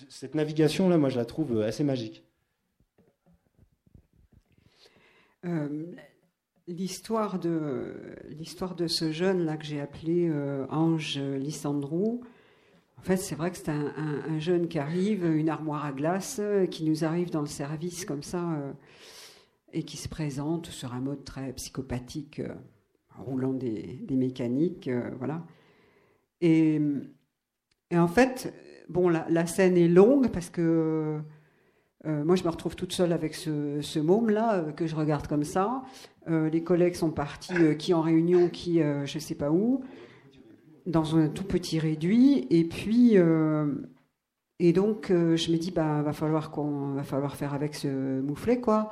cette navigation-là, moi, je la trouve assez magique. Euh, l'histoire de de ce jeune là que j'ai appelé euh, Ange Lissandro. En fait, c'est vrai que c'est un, jeune qui arrive, une armoire à glace, qui nous arrive dans le service comme ça. Euh, et qui se présente sur un mode très psychopathique, euh, roulant des, mécaniques, euh, voilà. Et, en fait, bon, la, scène est longue parce que euh, moi, je me retrouve toute seule avec ce, môme-là que je regarde comme ça. les collègues sont partis, qui en réunion, qui je ne sais pas où, dans un tout petit réduit. Et puis, et donc, je me dis, bah, va falloir qu'on, va falloir faire avec ce mouflet, quoi.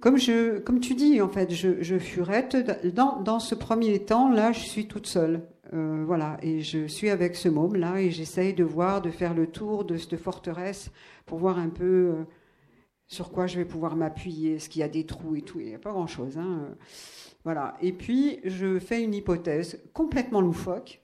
comme, je, comme tu dis, en fait, je, je furette. Dans, dans ce premier temps, là, je suis toute seule. Euh, voilà, et je suis avec ce môme là et j'essaye de voir, de faire le tour de cette forteresse pour voir un peu euh, sur quoi je vais pouvoir m'appuyer, est-ce qu'il y a des trous et tout, il n'y a pas grand-chose. Hein, euh. voilà, et puis je fais une hypothèse complètement loufoque.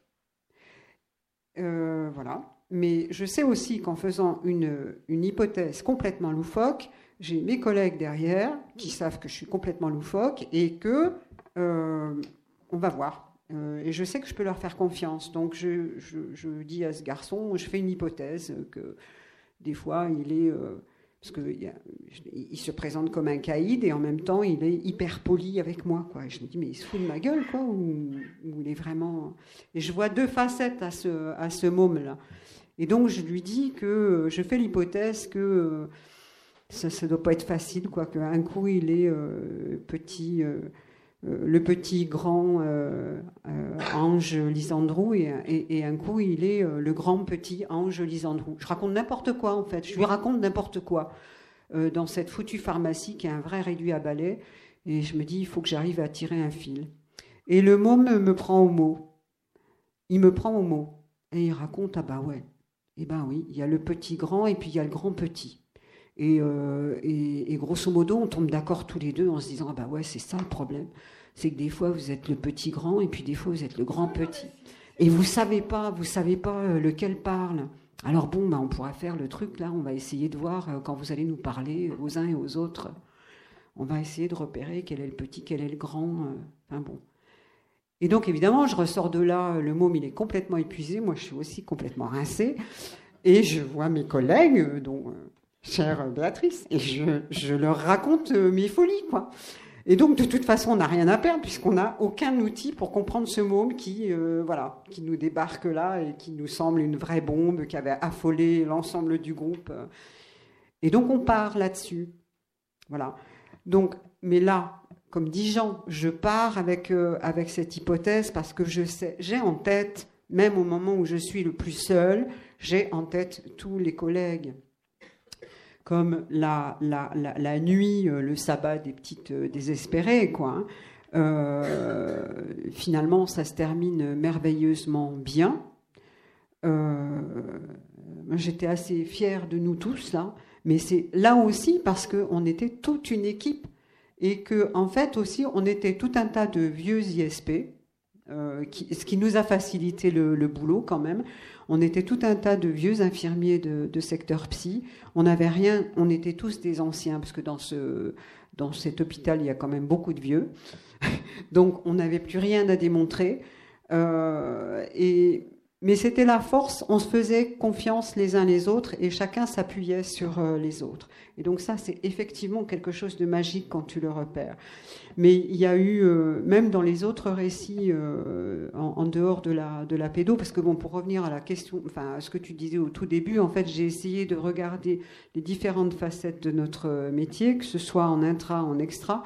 voilà, mais je sais aussi qu'en faisant une, une hypothèse complètement loufoque, j'ai mes collègues derrière qui savent que je suis complètement loufoque et que on va voir. Euh, et je sais que je peux leur faire confiance. Donc je, dis à ce garçon, je fais une hypothèse que des fois il est... Euh, parce qu'il il se présente comme un caïd et en même temps il est hyper poli avec moi. Je me dis, mais il se fout de ma gueule, quoi, ou, il est vraiment. Et je vois deux facettes à ce, à ce môme-là. Et donc je lui dis que je fais l'hypothèse que ça ne doit pas être facile, quoi, qu'un coup il est euh, petit. Euh, le petit grand euh, euh, ange Lisandrou et, un coup il est le grand petit ange Lisandrou. Je raconte n'importe quoi en fait, je lui raconte n'importe quoi dans cette foutue pharmacie qui est un vrai réduit à balai et je me dis il faut que j'arrive à tirer un fil. Et le môme me prend au mot. Il me prend au mot et il raconte ah bah ouais. Eh ben oui, il y a le petit grand et puis il y a le grand petit. Euh, et, grosso modo, on tombe d'accord tous les deux en se disant Ah bah ouais, c'est ça le problème. C'est que des fois, vous êtes le petit grand et puis des fois, vous êtes le grand petit. Et vous savez pas, vous savez pas euh, lequel parle. Alors bon, bah, on pourra faire le truc là, on va essayer de voir euh, quand vous allez nous parler aux uns et aux autres. On va essayer de repérer quel est le petit, quel est le grand. Enfin bon. Et donc évidemment, je ressors de là, le môme il est complètement épuisé, moi je suis aussi complètement rincée. Et je vois mes collègues, dont chère Béatrice, et je, leur raconte euh, mes folies, quoi. Et donc, de toute façon, on n'a rien à perdre puisqu'on n'a aucun outil pour comprendre ce môme qui, euh, voilà, qui nous débarque là et qui nous semble une vraie bombe qui avait affolé l'ensemble du groupe. Et donc, on part là-dessus. Voilà. Donc, mais là, comme dit Jean, je pars avec, euh, avec cette hypothèse parce que je sais, j'ai en tête, même au moment où je suis le plus seul, j'ai en tête tous les collègues comme la, la, la, nuit, euh, le sabbat des petites euh, désespérées, quoi. Hein. Euh, finalement, ça se termine merveilleusement bien. J'étais assez fière de nous tous là, mais c'est là aussi parce qu'on était toute une équipe et que en fait aussi on était tout un tas de vieux ISP, ce qui nous a facilité le boulot quand même. On était tout un tas de vieux infirmiers de, secteur psy. On n'avait rien, on était tous des anciens, parce que dans, ce, dans cet hôpital, il y a quand même beaucoup de vieux. [LAUGHS] Donc, on n'avait plus rien à démontrer. Euh, et mais c'était la force, on se faisait confiance les uns les autres et chacun s'appuyait sur euh, les autres. Et donc ça, c'est effectivement quelque chose de magique quand tu le repères. Mais il y a eu, euh, même dans les autres récits, euh, en, dehors de la, de la pédo, parce que bon, pour revenir à la question, enfin, à ce que tu disais au tout début, en fait, j'ai essayé de regarder les différentes facettes de notre métier, que ce soit en intra, en extra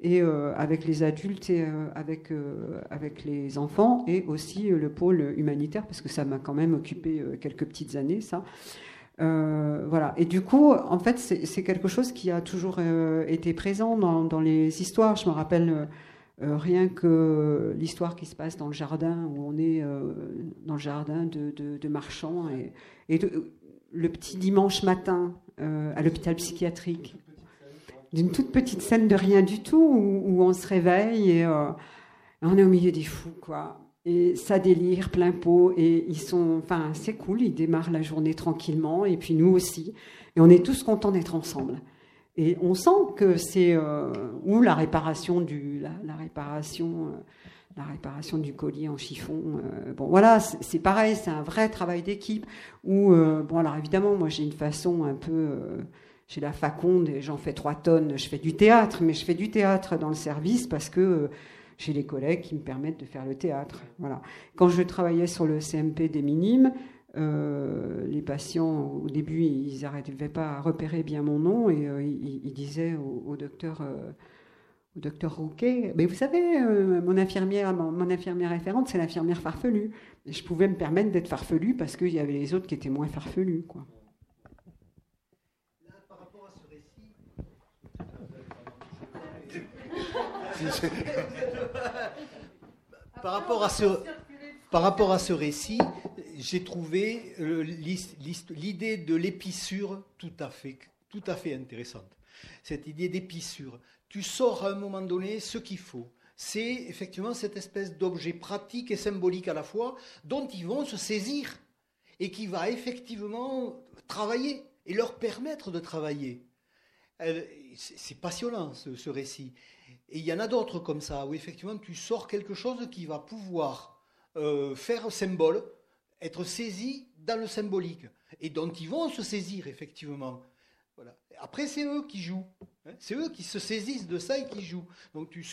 et euh, avec les adultes et euh, avec, euh, avec les enfants, et aussi le pôle humanitaire, parce que ça m'a quand même occupé quelques petites années, ça. voilà. Et du coup, en fait, c'est quelque chose qui a toujours été présent dans, dans, les histoires. Je me rappelle rien que l'histoire qui se passe dans le jardin, où on est dans le jardin de, de, de Marchand, et, et le petit dimanche matin à l'hôpital psychiatrique d'une toute petite scène de rien du tout où, on se réveille et euh, on est au milieu des fous, quoi. Et ça délire plein pot et ils sont, enfin, c'est cool, ils démarrent la journée tranquillement et puis nous aussi. Et on est tous contents d'être ensemble. Et on sent que c'est euh, ou la réparation du, la, réparation. Euh, la réparation du collier en chiffon. bon, voilà, c'est pareil, c'est un vrai travail d'équipe. Où, bon, alors évidemment, moi j'ai une façon un peu j'ai la faconde et j'en fais trois tonnes. Je fais du théâtre, mais je fais du théâtre dans le service parce que euh, j'ai les collègues qui me permettent de faire le théâtre. Voilà. Quand je travaillais sur le CMP des minimes, euh, les patients, au début, ils n'arrivaient pas à repérer bien mon nom et euh, ils, disaient au, docteur, au docteur Rouquet, mais vous savez, mon infirmière, mon, infirmière référente, c'est l'infirmière farfelue. Je pouvais me permettre d'être farfelue parce qu'il y avait les autres qui étaient moins farfelus, quoi. Par rapport à ce, récit, j'ai trouvé euh, l'idée de l'épissure tout à fait, tout à fait intéressante. Cette idée d'épissure. Tu sors à un moment donné ce qu'il faut. C'est effectivement cette espèce d'objet pratique et symbolique à la fois dont ils vont se saisir et qui va effectivement travailler et leur permettre de travailler. C'est passionnant ce, récit. Et il y en a d'autres comme ça, où effectivement tu sors quelque chose qui va pouvoir euh, faire symbole, être saisi dans le symbolique, et dont ils vont se saisir effectivement. Voilà. Après, c'est eux qui jouent. Hein. c'est eux qui se saisissent de ça et qui jouent. Donc tu,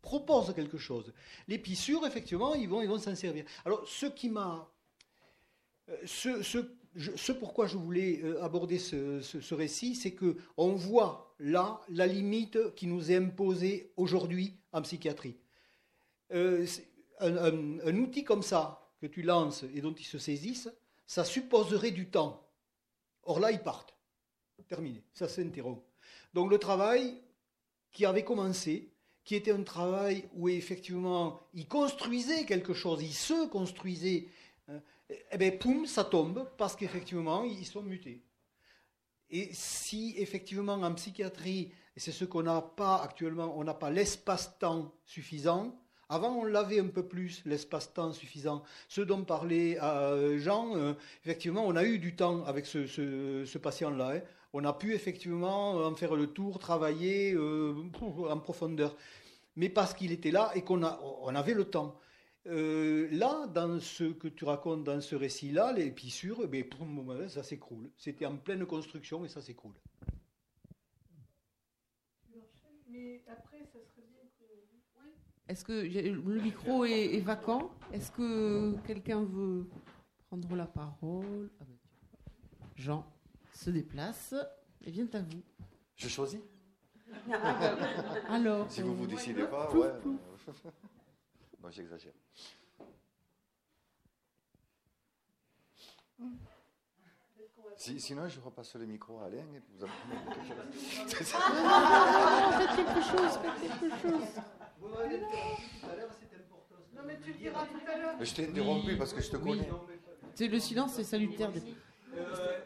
proposes quelque chose. Les pissures, effectivement, ils vont ils vont s'en servir. Alors, ce qui m'a... Euh, ce, ce ce pourquoi je voulais euh, aborder ce, récit, c'est que on voit là la limite qui nous est imposée aujourd'hui en psychiatrie. Euh, un, outil comme ça que tu lances et dont ils se saisissent, ça supposerait du temps. Or là, ils partent. Terminé. Ça s'interrompt. Donc le travail qui avait commencé, qui était un travail où effectivement ils construisaient quelque chose, ils se construisaient eh bien, poum, ça tombe parce qu'effectivement, ils sont mutés. Et si effectivement en psychiatrie, c'est ce qu'on n'a pas actuellement, on n'a pas l'espace-temps suffisant, avant on l'avait un peu plus, l'espace-temps suffisant. Ce dont parlait euh, Jean, euh, effectivement, on a eu du temps avec ce, patient-là. Hein. On a pu effectivement en faire le tour, travailler euh, en profondeur. Mais parce qu'il était là et qu'on on avait le temps. Euh, là, dans ce que tu racontes dans ce récit-là, les pissures, eh ben, ça s'écroule. C'était en pleine construction et ça s'écroule. Est-ce que le micro est, vacant? Est-ce que quelqu'un veut prendre la parole? Ah ben, Jean se déplace et vient à vous. Je choisis? [LAUGHS] Alors. Si vous vous décidez pas, ouais. [LAUGHS] Non, j'exagère. sinon, je repasse le micro à Alain et vous avez quelque chose. [LAUGHS] faites quelque chose, faites quelque chose. Vous m'avez interrompu tout à l'heure, c'est important. Non, mais tu le diras tout à l'heure. Je t'ai interrompu parce que je te connais. C'est le silence, c'est salutaire. Euh,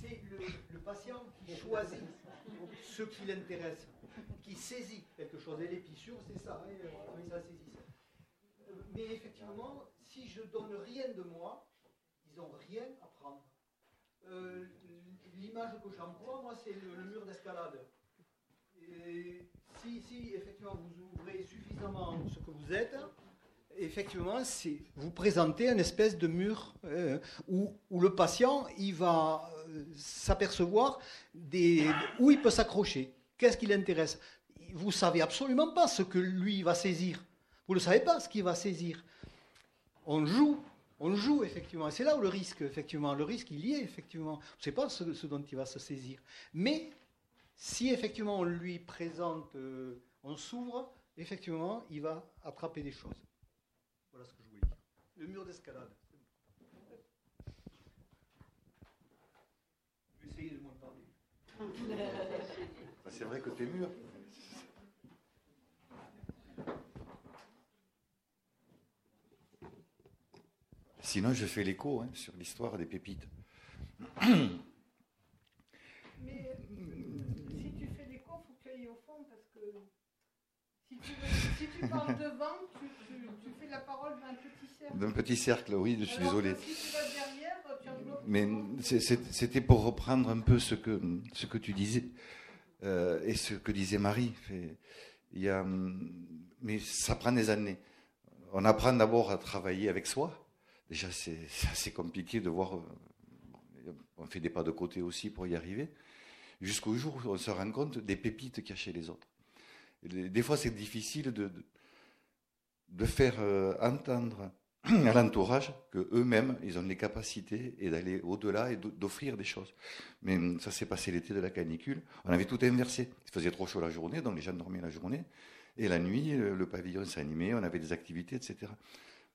c'est le, le patient qui choisit ce qui l'intéresse, qui saisit quelque chose. Et l'épissure, c'est ça. Hein, ça saisit mais effectivement, si je donne rien de moi, ils n'ont rien à prendre. Euh, l'image que j'emploie, moi, c'est le, mur d'escalade. Si, si, effectivement, vous ouvrez suffisamment ce que vous êtes, effectivement, vous présentez une espèce de mur euh, où, le patient il va euh, s'apercevoir où il peut s'accrocher, qu'est-ce qui l'intéresse? Vous savez absolument pas ce que lui va saisir. Vous ne savez pas ce qu'il va saisir. On joue, on joue effectivement. C'est là où le risque, effectivement, le risque il y est effectivement. On ne sait pas ce, dont il va se saisir. Mais si effectivement on lui présente, euh, on s'ouvre, effectivement, il va attraper des choses. Voilà ce que je voulais dire. Le mur d'escalade. Essayez de m'en parler. [LAUGHS] C'est vrai que tu es mûr. Sinon, je fais l'écho hein, sur l'histoire des pépites. Mais si tu fais l'écho, il faut que tu ailles au fond parce que si tu, si tu parles devant, tu, tu, fais la parole d'un petit cercle. D'un petit cercle, oui, je suis désolé. Si tu vas derrière, tu Mais c'était pour reprendre un peu ce que, ce que tu disais euh, et ce que disait Marie. Il y a, mais ça prend des années. On apprend d'abord à travailler avec soi Déjà, [LAUGHS] c'est assez compliqué de voir. Euh, on fait des pas de côté aussi pour y arriver. Jusqu'au jour où on se rend compte des pépites cachées les autres. des fois, c'est difficile de, de faire euh, entendre [CLEARS THROAT] à l'entourage que eux-mêmes, ils ont les capacités et d'aller au-delà et d'offrir des choses. Mais hum, ça s'est passé l'été de la canicule. On avait tout inversé. Il faisait trop chaud la journée, donc les gens dormaient la journée. Et la nuit, euh, le pavillon s'animait, on avait des activités, etc.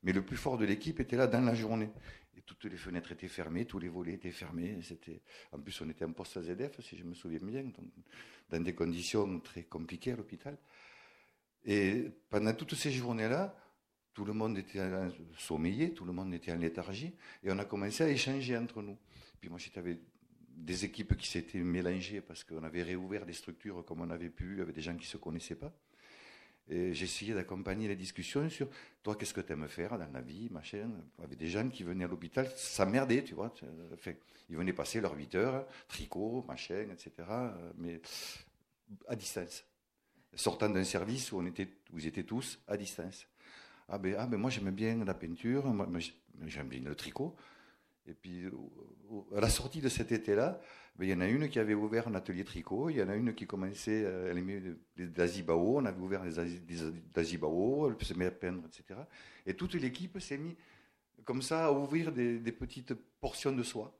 Mais le plus fort de l'équipe était là dans la journée. Et toutes les fenêtres étaient fermées, tous les volets étaient fermés. C'était, en plus, on était en poste à ZF, si je me souviens bien, dans des conditions très compliquées à l'hôpital. Et pendant toutes ces journées-là, tout le monde était sommeillé, tout le monde était en léthargie, et on a commencé à échanger entre nous. Puis moi, j'avais des équipes qui s'étaient mélangées parce qu'on avait réouvert des structures comme on avait pu, avec des gens qui ne se connaissaient pas. Et j'essayais d'accompagner les discussions sur toi, qu'est-ce que tu aimes faire dans la vie, machin. Avec des gens qui venaient à l'hôpital, ça tu vois. Ils venaient passer leurs 8 heures, tricot, machin, etc. Mais à distance. Sortant d'un service où, on était, où ils étaient tous à distance. Ah ben, ah ben moi j'aime bien la peinture, j'aime bien le tricot. Et puis, à la sortie de cet été-là, il y en a une qui avait ouvert un atelier tricot, il y en a une qui commençait, elle aimait des azibao, on avait ouvert des azibao, elle se met à peindre, etc. Et toute l'équipe s'est mise comme ça à ouvrir des, petites portions de soi.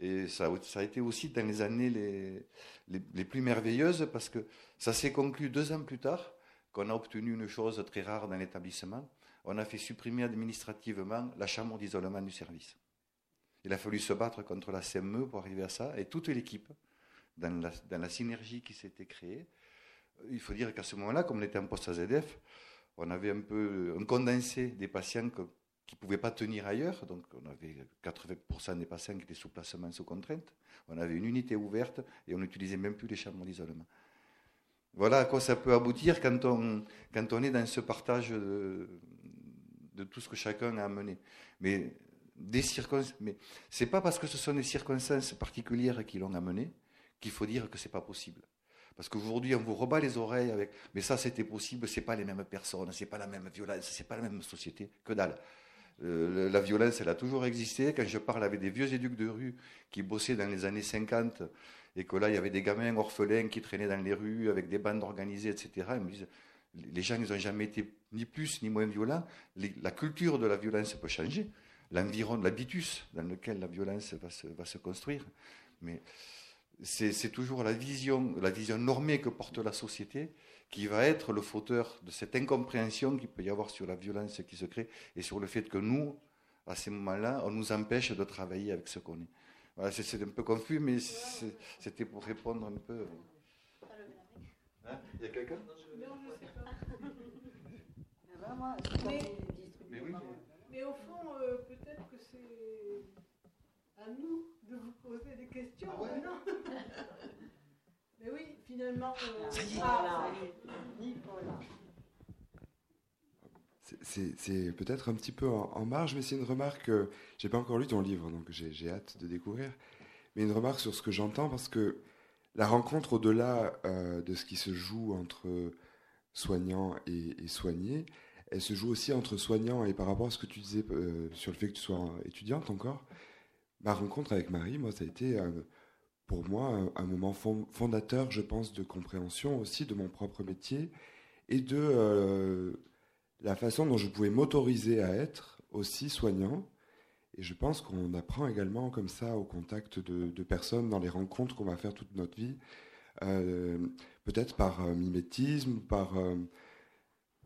Et ça, ça, a été aussi dans les années les, les, les plus merveilleuses parce que ça s'est conclu deux ans plus tard qu'on a obtenu une chose très rare dans l'établissement. On a fait supprimer administrativement la chambre d'isolement du service. Il a fallu se battre contre la CME pour arriver à ça, et toute l'équipe, dans la, synergie qui s'était créée. Il faut dire qu'à ce moment-là, comme on était en poste AZF, on avait un peu un condensé des patients qui ne pouvaient pas tenir ailleurs. Donc, on avait 80% des patients qui étaient sous placement sous contrainte. On avait une unité ouverte et on n'utilisait même plus les chambres d'isolement. Voilà à quoi ça peut aboutir quand on, quand on est dans ce partage de, de tout ce que chacun a amené. Mais des circonstances, mais c'est pas parce que ce sont des circonstances particulières qui l'ont amené qu'il faut dire que c'est pas possible. Parce qu'aujourd'hui, on vous rebat les oreilles avec, mais ça c'était possible, c'est pas les mêmes personnes, c'est pas la même violence, c'est pas la même société, que dalle. Euh, la violence, elle a toujours existé. Quand je parle avec des vieux éducs de rue qui bossaient dans les années 50 et que là, il y avait des gamins orphelins qui traînaient dans les rues avec des bandes organisées, etc., ils me disent, les gens, ils n'ont jamais été ni plus ni moins violents. la culture de la violence peut changer. L'environnement, l'habitus dans lequel la violence va se, va se construire. Mais c'est toujours la vision, la vision normée que porte la société qui va être le fauteur de cette incompréhension qu'il peut y avoir sur la violence qui se crée et sur le fait que nous, à ces moments-là, on nous empêche de travailler avec ce qu'on est. Voilà, c'est un peu confus, mais c'était pour répondre un peu. Hein Il y a quelqu'un? Mais, mais, au fond, euh, peut-être que c'est à nous de vous poser des questions. Ah ouais non? Mais oui, finalement. Euh, ah, c'est peut-être un petit peu en, marge, mais c'est une remarque. Euh, j'ai pas encore lu ton livre, donc j'ai hâte de découvrir. Mais une remarque sur ce que j'entends, parce que la rencontre au-delà euh, de ce qui se joue entre soignants et, et, soignés, elle se joue aussi entre soignants et par rapport à ce que tu disais sur le fait que tu sois étudiante encore. Ma rencontre avec Marie, moi, ça a été pour moi un, moment fondateur, je pense, de compréhension aussi de mon propre métier et de euh, la façon dont je pouvais m'autoriser à être aussi soignant. Et je pense qu'on apprend également comme ça au contact de, personnes dans les rencontres qu'on va faire toute notre vie, euh, peut-être par euh, mimétisme, par,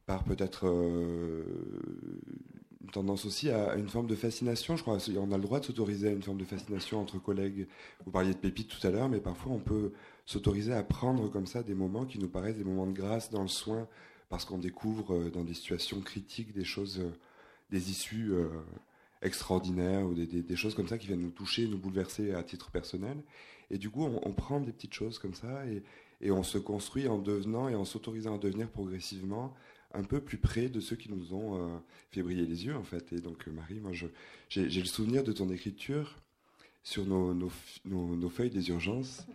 par peut-être une tendance aussi à, une forme de fascination. Je crois qu'on a le droit de s'autoriser à une forme de fascination entre collègues. Vous parliez de pépites tout à l'heure, mais parfois on peut s'autoriser à prendre comme ça des moments qui nous paraissent des moments de grâce dans le soin, parce qu'on découvre euh, dans des situations critiques des choses, euh, des issues euh, extraordinaires ou des, choses comme ça qui viennent nous toucher, nous bouleverser à titre personnel. Et du coup, on, prend des petites choses comme ça et on se construit en devenant et en s'autorisant à devenir progressivement un peu plus près de ceux qui nous ont euh, fait briller les yeux, en fait. Et donc, euh, Marie, moi, j'ai le souvenir de ton écriture sur nos, nos, feuilles des urgences.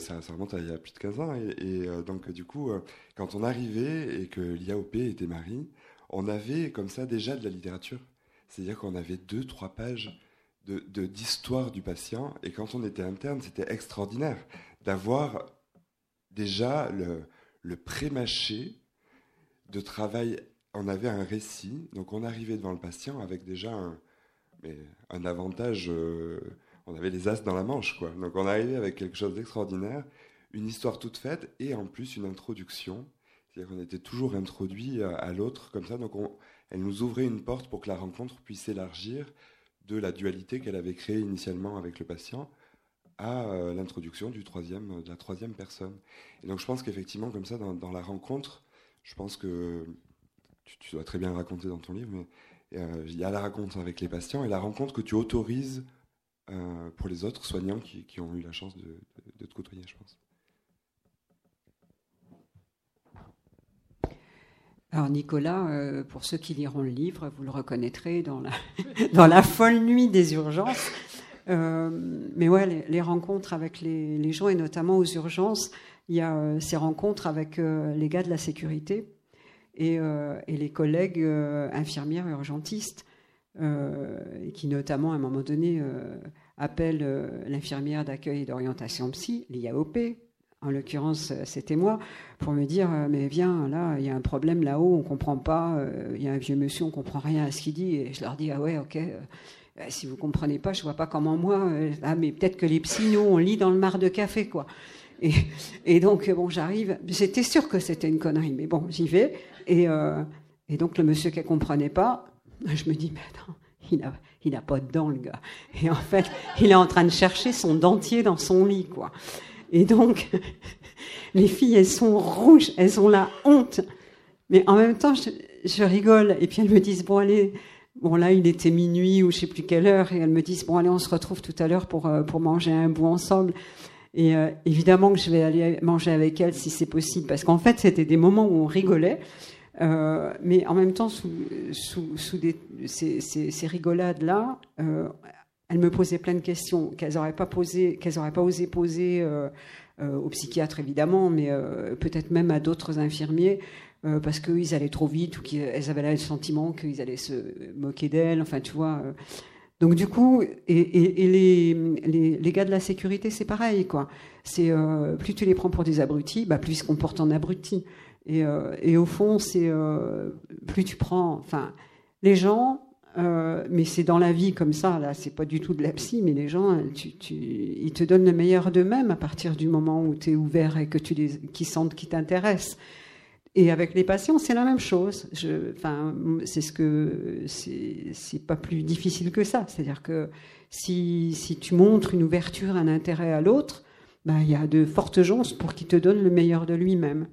Ça, ça, remonte à il y a plus de 15 ans. Et, euh, donc, du coup, quand on arrivait et que l'IAOP était Marie, on avait comme ça déjà de la littérature. C'est-à-dire qu'on avait deux, trois pages de d'histoire du patient. Et quand on était interne, c'était extraordinaire d'avoir déjà le, le pré-mâché de travail, on avait un récit, donc on arrivait devant le patient avec déjà un, mais un avantage, euh, on avait les as dans la manche, quoi. Donc on arrivait avec quelque chose d'extraordinaire, une histoire toute faite et en plus une introduction. C'est-à-dire qu'on était toujours introduit à, l'autre comme ça, donc elle nous ouvrait une porte pour que la rencontre puisse s'élargir de la dualité qu'elle avait créée initialement avec le patient à euh, l'introduction du troisième, de la troisième personne. Et donc je pense qu'effectivement, comme ça, dans la rencontre, je pense que tu, dois très bien raconter dans ton livre, mais euh, il y a la rencontre avec les patients et la rencontre que tu autorises euh, pour les autres soignants qui, ont eu la chance de, te côtoyer, je pense. Alors Nicolas, euh, pour ceux qui liront le livre, vous le reconnaîtrez dans la, [LAUGHS] folle nuit des urgences. Mais ouais, les, rencontres avec les gens, et notamment aux urgences, il y a euh, ces rencontres avec euh, les gars de la sécurité et, euh, les collègues infirmières urgentistes, qui notamment à un moment donné appellent l'infirmière d'accueil et d'orientation psy, l'IAOP, en l'occurrence c'était moi, pour me dire mais viens là il y a un problème là-haut on comprend pas il y a un vieux monsieur on comprend rien à ce qu'il dit et je leur dis ah ouais ok euh, si vous comprenez pas je vois pas comment moi ah mais peut-être que les psys nous on lit dans le mar de café quoi et, donc bon j'arrive j'étais sûre que c'était une connerie mais bon j'y vais et, euh, donc le monsieur qui comprenait pas je me dis mais attends il a il a pas de dents le gars et en fait il est en train de chercher son dentier dans son lit quoi et donc, [LAUGHS] les filles, elles sont rouges, elles ont la honte. Mais en même temps, je, je rigole. Et puis elles me disent, bon, allez, bon, là, il était minuit ou je sais plus quelle heure. Et elles me disent, bon, allez, on se retrouve tout à l'heure pour, euh, pour manger un bout ensemble. Et euh, évidemment que je vais aller manger avec elles si c'est possible. Parce qu'en fait, c'était des moments où on rigolait. Euh, mais en même temps, sous, sous, sous des, ces, ces, rigolades-là, euh, elles me posaient plein de questions qu'elles n'auraient pas n'auraient pas osé poser euh, aux psychiatres évidemment, mais peut-être même à d'autres infirmiers. parce qu'ils allaient trop vite ou qu'elles avaient là le sentiment qu'ils allaient se moquer d'elles. Enfin, tu vois. Donc du coup, et, les, les, gars de la sécurité, c'est pareil, quoi. C'est euh, plus tu les prends pour des abrutis, bah, plus ils se comportent en abrutis. Et, euh, et au fond, c'est euh, plus tu prends, enfin, les gens, mais c'est dans la vie comme ça. Là, c'est pas du tout de la psy, mais les gens, tu, tu, ils te donnent le meilleur d'eux-mêmes à partir du moment où tu es ouvert et que tu les, qu'ils sentent qu'ils t'intéressent. Et avec les patients, c'est la même chose. Enfin, c'est ce que c'est, c'est pas plus difficile que ça. C'est-à-dire que si, si tu montres une ouverture, un intérêt à l'autre, ben, il y a de fortes chances pour qu'il te donne le meilleur de lui-même.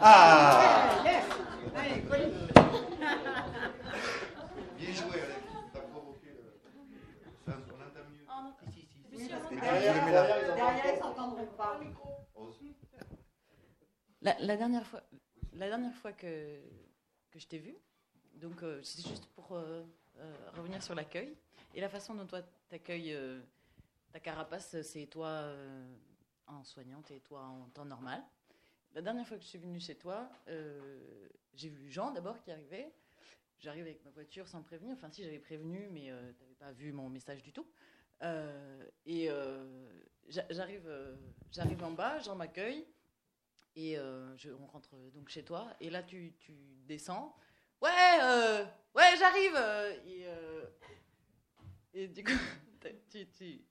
Ah Bien joué, Alex. T'as provoqué le. Ça, on entend mieux. Ici, ici. Derrière, Je le mets là. derrière, ils s'entendront pas. La, la dernière fois, la dernière fois que, que je t'ai vu, donc euh, c'est juste pour euh, euh, revenir sur l'accueil et la façon dont toi t'accueilles euh, ta carapace, c'est toi euh, en soignante et toi en temps normal. La dernière fois que je suis venue chez toi, euh, j'ai vu Jean d'abord qui arrivait. J'arrive avec ma voiture sans prévenir. Enfin, si j'avais prévenu, mais euh, t'avais pas vu mon message du tout. Euh, et euh, j'a- j'arrive, j'arrive en bas, Jean m'accueille. Et on rentre donc chez toi. Et là, tu, tu descends. Ouais, ouais, j'arrive. Et, du coup, [LAUGHS] tu, tu,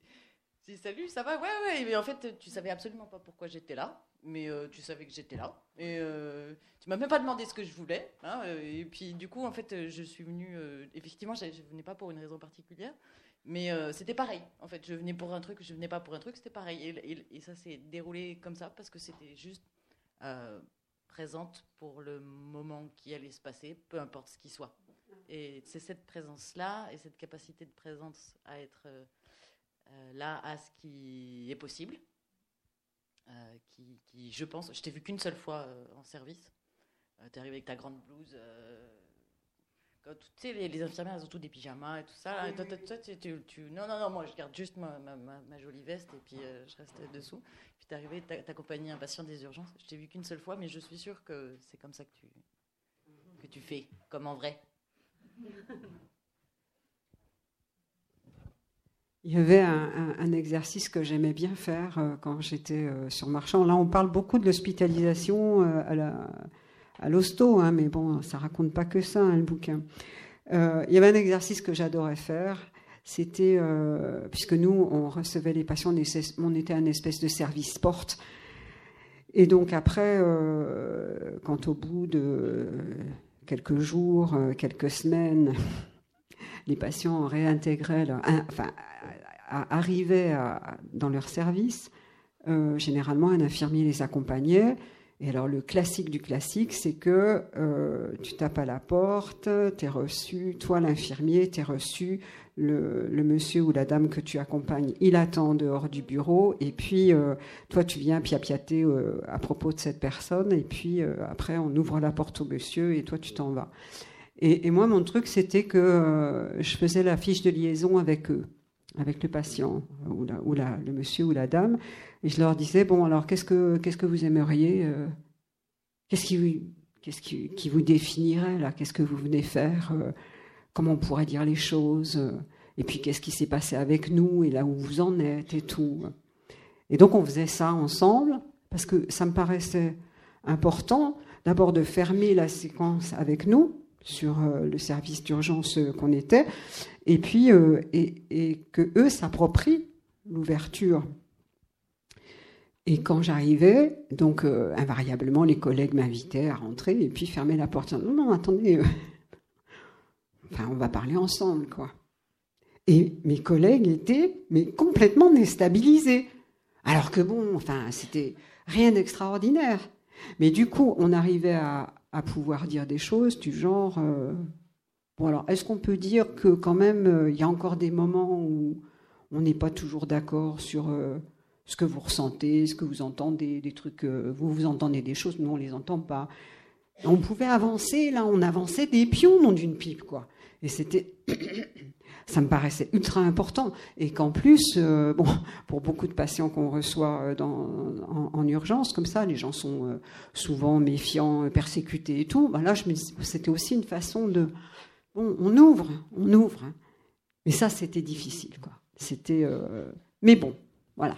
tu dis salut, ça va? Ouais, ouais. Mais en fait, tu savais absolument pas pourquoi j'étais là. Mais euh, tu savais que j'étais là. Et euh, tu m'as même pas demandé ce que je voulais. hein, euh, et puis, du coup, en fait, euh, je suis venue. effectivement, je je venais pas pour une raison particulière. Mais c'était pareil. En fait, je venais pour un truc, je venais pas pour un truc, c'était pareil. Et, ça s'est déroulé comme ça parce que c'était juste présente pour le moment qui allait se passer, peu importe ce qui soit. Et c'est cette présence-là et cette capacité de présence à être là à ce qui est possible, euh, qui, qui, je pense, je t'ai vu qu'une seule fois euh, en service. Euh, T'es arrivé avec ta grande blouse. euh, quand tu sais, les, les infirmières, elles ont tous des pyjamas et tout ça. là. Et toi, toi, toi, tu, tu- tu- non, non, non, moi, je garde juste ma, ma- ma- ma jolie veste et puis je reste dessous. Puis t'es arrivé, t'accompagnais un patient des urgences. Je t'ai vu qu'une seule fois, mais je suis sûre que c'est comme ça que tu, que tu fais, comme en vrai. [LAUGHS] Il y avait un, exercice que j'aimais bien faire euh, quand j'étais euh, sur Marchand. Là, on parle beaucoup de l'hospitalisation euh, à l'hosto, hein, mais bon, ça raconte pas que ça, hein, le bouquin. Il y avait un exercice que j'adorais faire. C'était, puisque nous, on recevait les patients, on était un espèce de service sport. Et donc après, quand au bout de quelques jours, quelques semaines, les patients réintégraient, enfin, arrivaient dans leur service, généralement un infirmier les accompagnait. Et alors le classique du classique, c'est que euh, tu tapes à la porte, tu es reçu, toi l'infirmier, tu es reçu, le, monsieur ou la dame que tu accompagnes, il attend dehors du bureau, et puis euh, toi tu viens piapiater euh, à propos de cette personne, et puis après on ouvre la porte au monsieur, et toi tu t'en vas. Et, moi mon truc c'était que je faisais la fiche de liaison avec eux, avec le patient, ou, ou le monsieur ou la dame, et je leur disais, bon, alors qu'est-ce que, qu'est-ce que vous aimeriez euh, Qu'est-ce qui, qu'est-ce qui, qui, vous définirait là? Qu'est-ce que vous venez faire euh, Comment on pourrait dire les choses euh, Et puis qu'est-ce qui s'est passé avec nous et là où vous en êtes et tout. Et donc on faisait ça ensemble parce que ça me paraissait important d'abord de fermer la séquence avec nous sur le service d'urgence qu'on était, et puis et, et que eux s'approprient l'ouverture et quand j'arrivais, donc euh, invariablement, les collègues m'invitaient à rentrer et puis fermer la porte. Non, non, attendez, euh, [LAUGHS] enfin, on va parler ensemble, quoi. Et mes collègues étaient mais complètement déstabilisés. Alors que bon, enfin, c'était rien d'extraordinaire. Mais du coup, on arrivait à, pouvoir dire des choses du genre. Euh, bon, alors, est-ce qu'on peut dire que quand même, il y a encore des moments où on n'est pas toujours d'accord sur ce que vous ressentez, ce que vous entendez, des trucs, euh, vous vous entendez des choses, nous on les entend pas. On pouvait avancer, là, on avançait des pions non d'une pipe, quoi. Et c'était, [COUGHS] ça me paraissait ultra important. Et qu'en plus, euh, bon, pour beaucoup de patients qu'on reçoit euh, en, urgence, comme ça, les gens sont souvent méfiants, persécutés et tout. Ben là, c'était aussi une façon de, bon, on ouvre, on ouvre. Hein. Mais ça, c'était difficile, quoi. C'était, mais bon, voilà.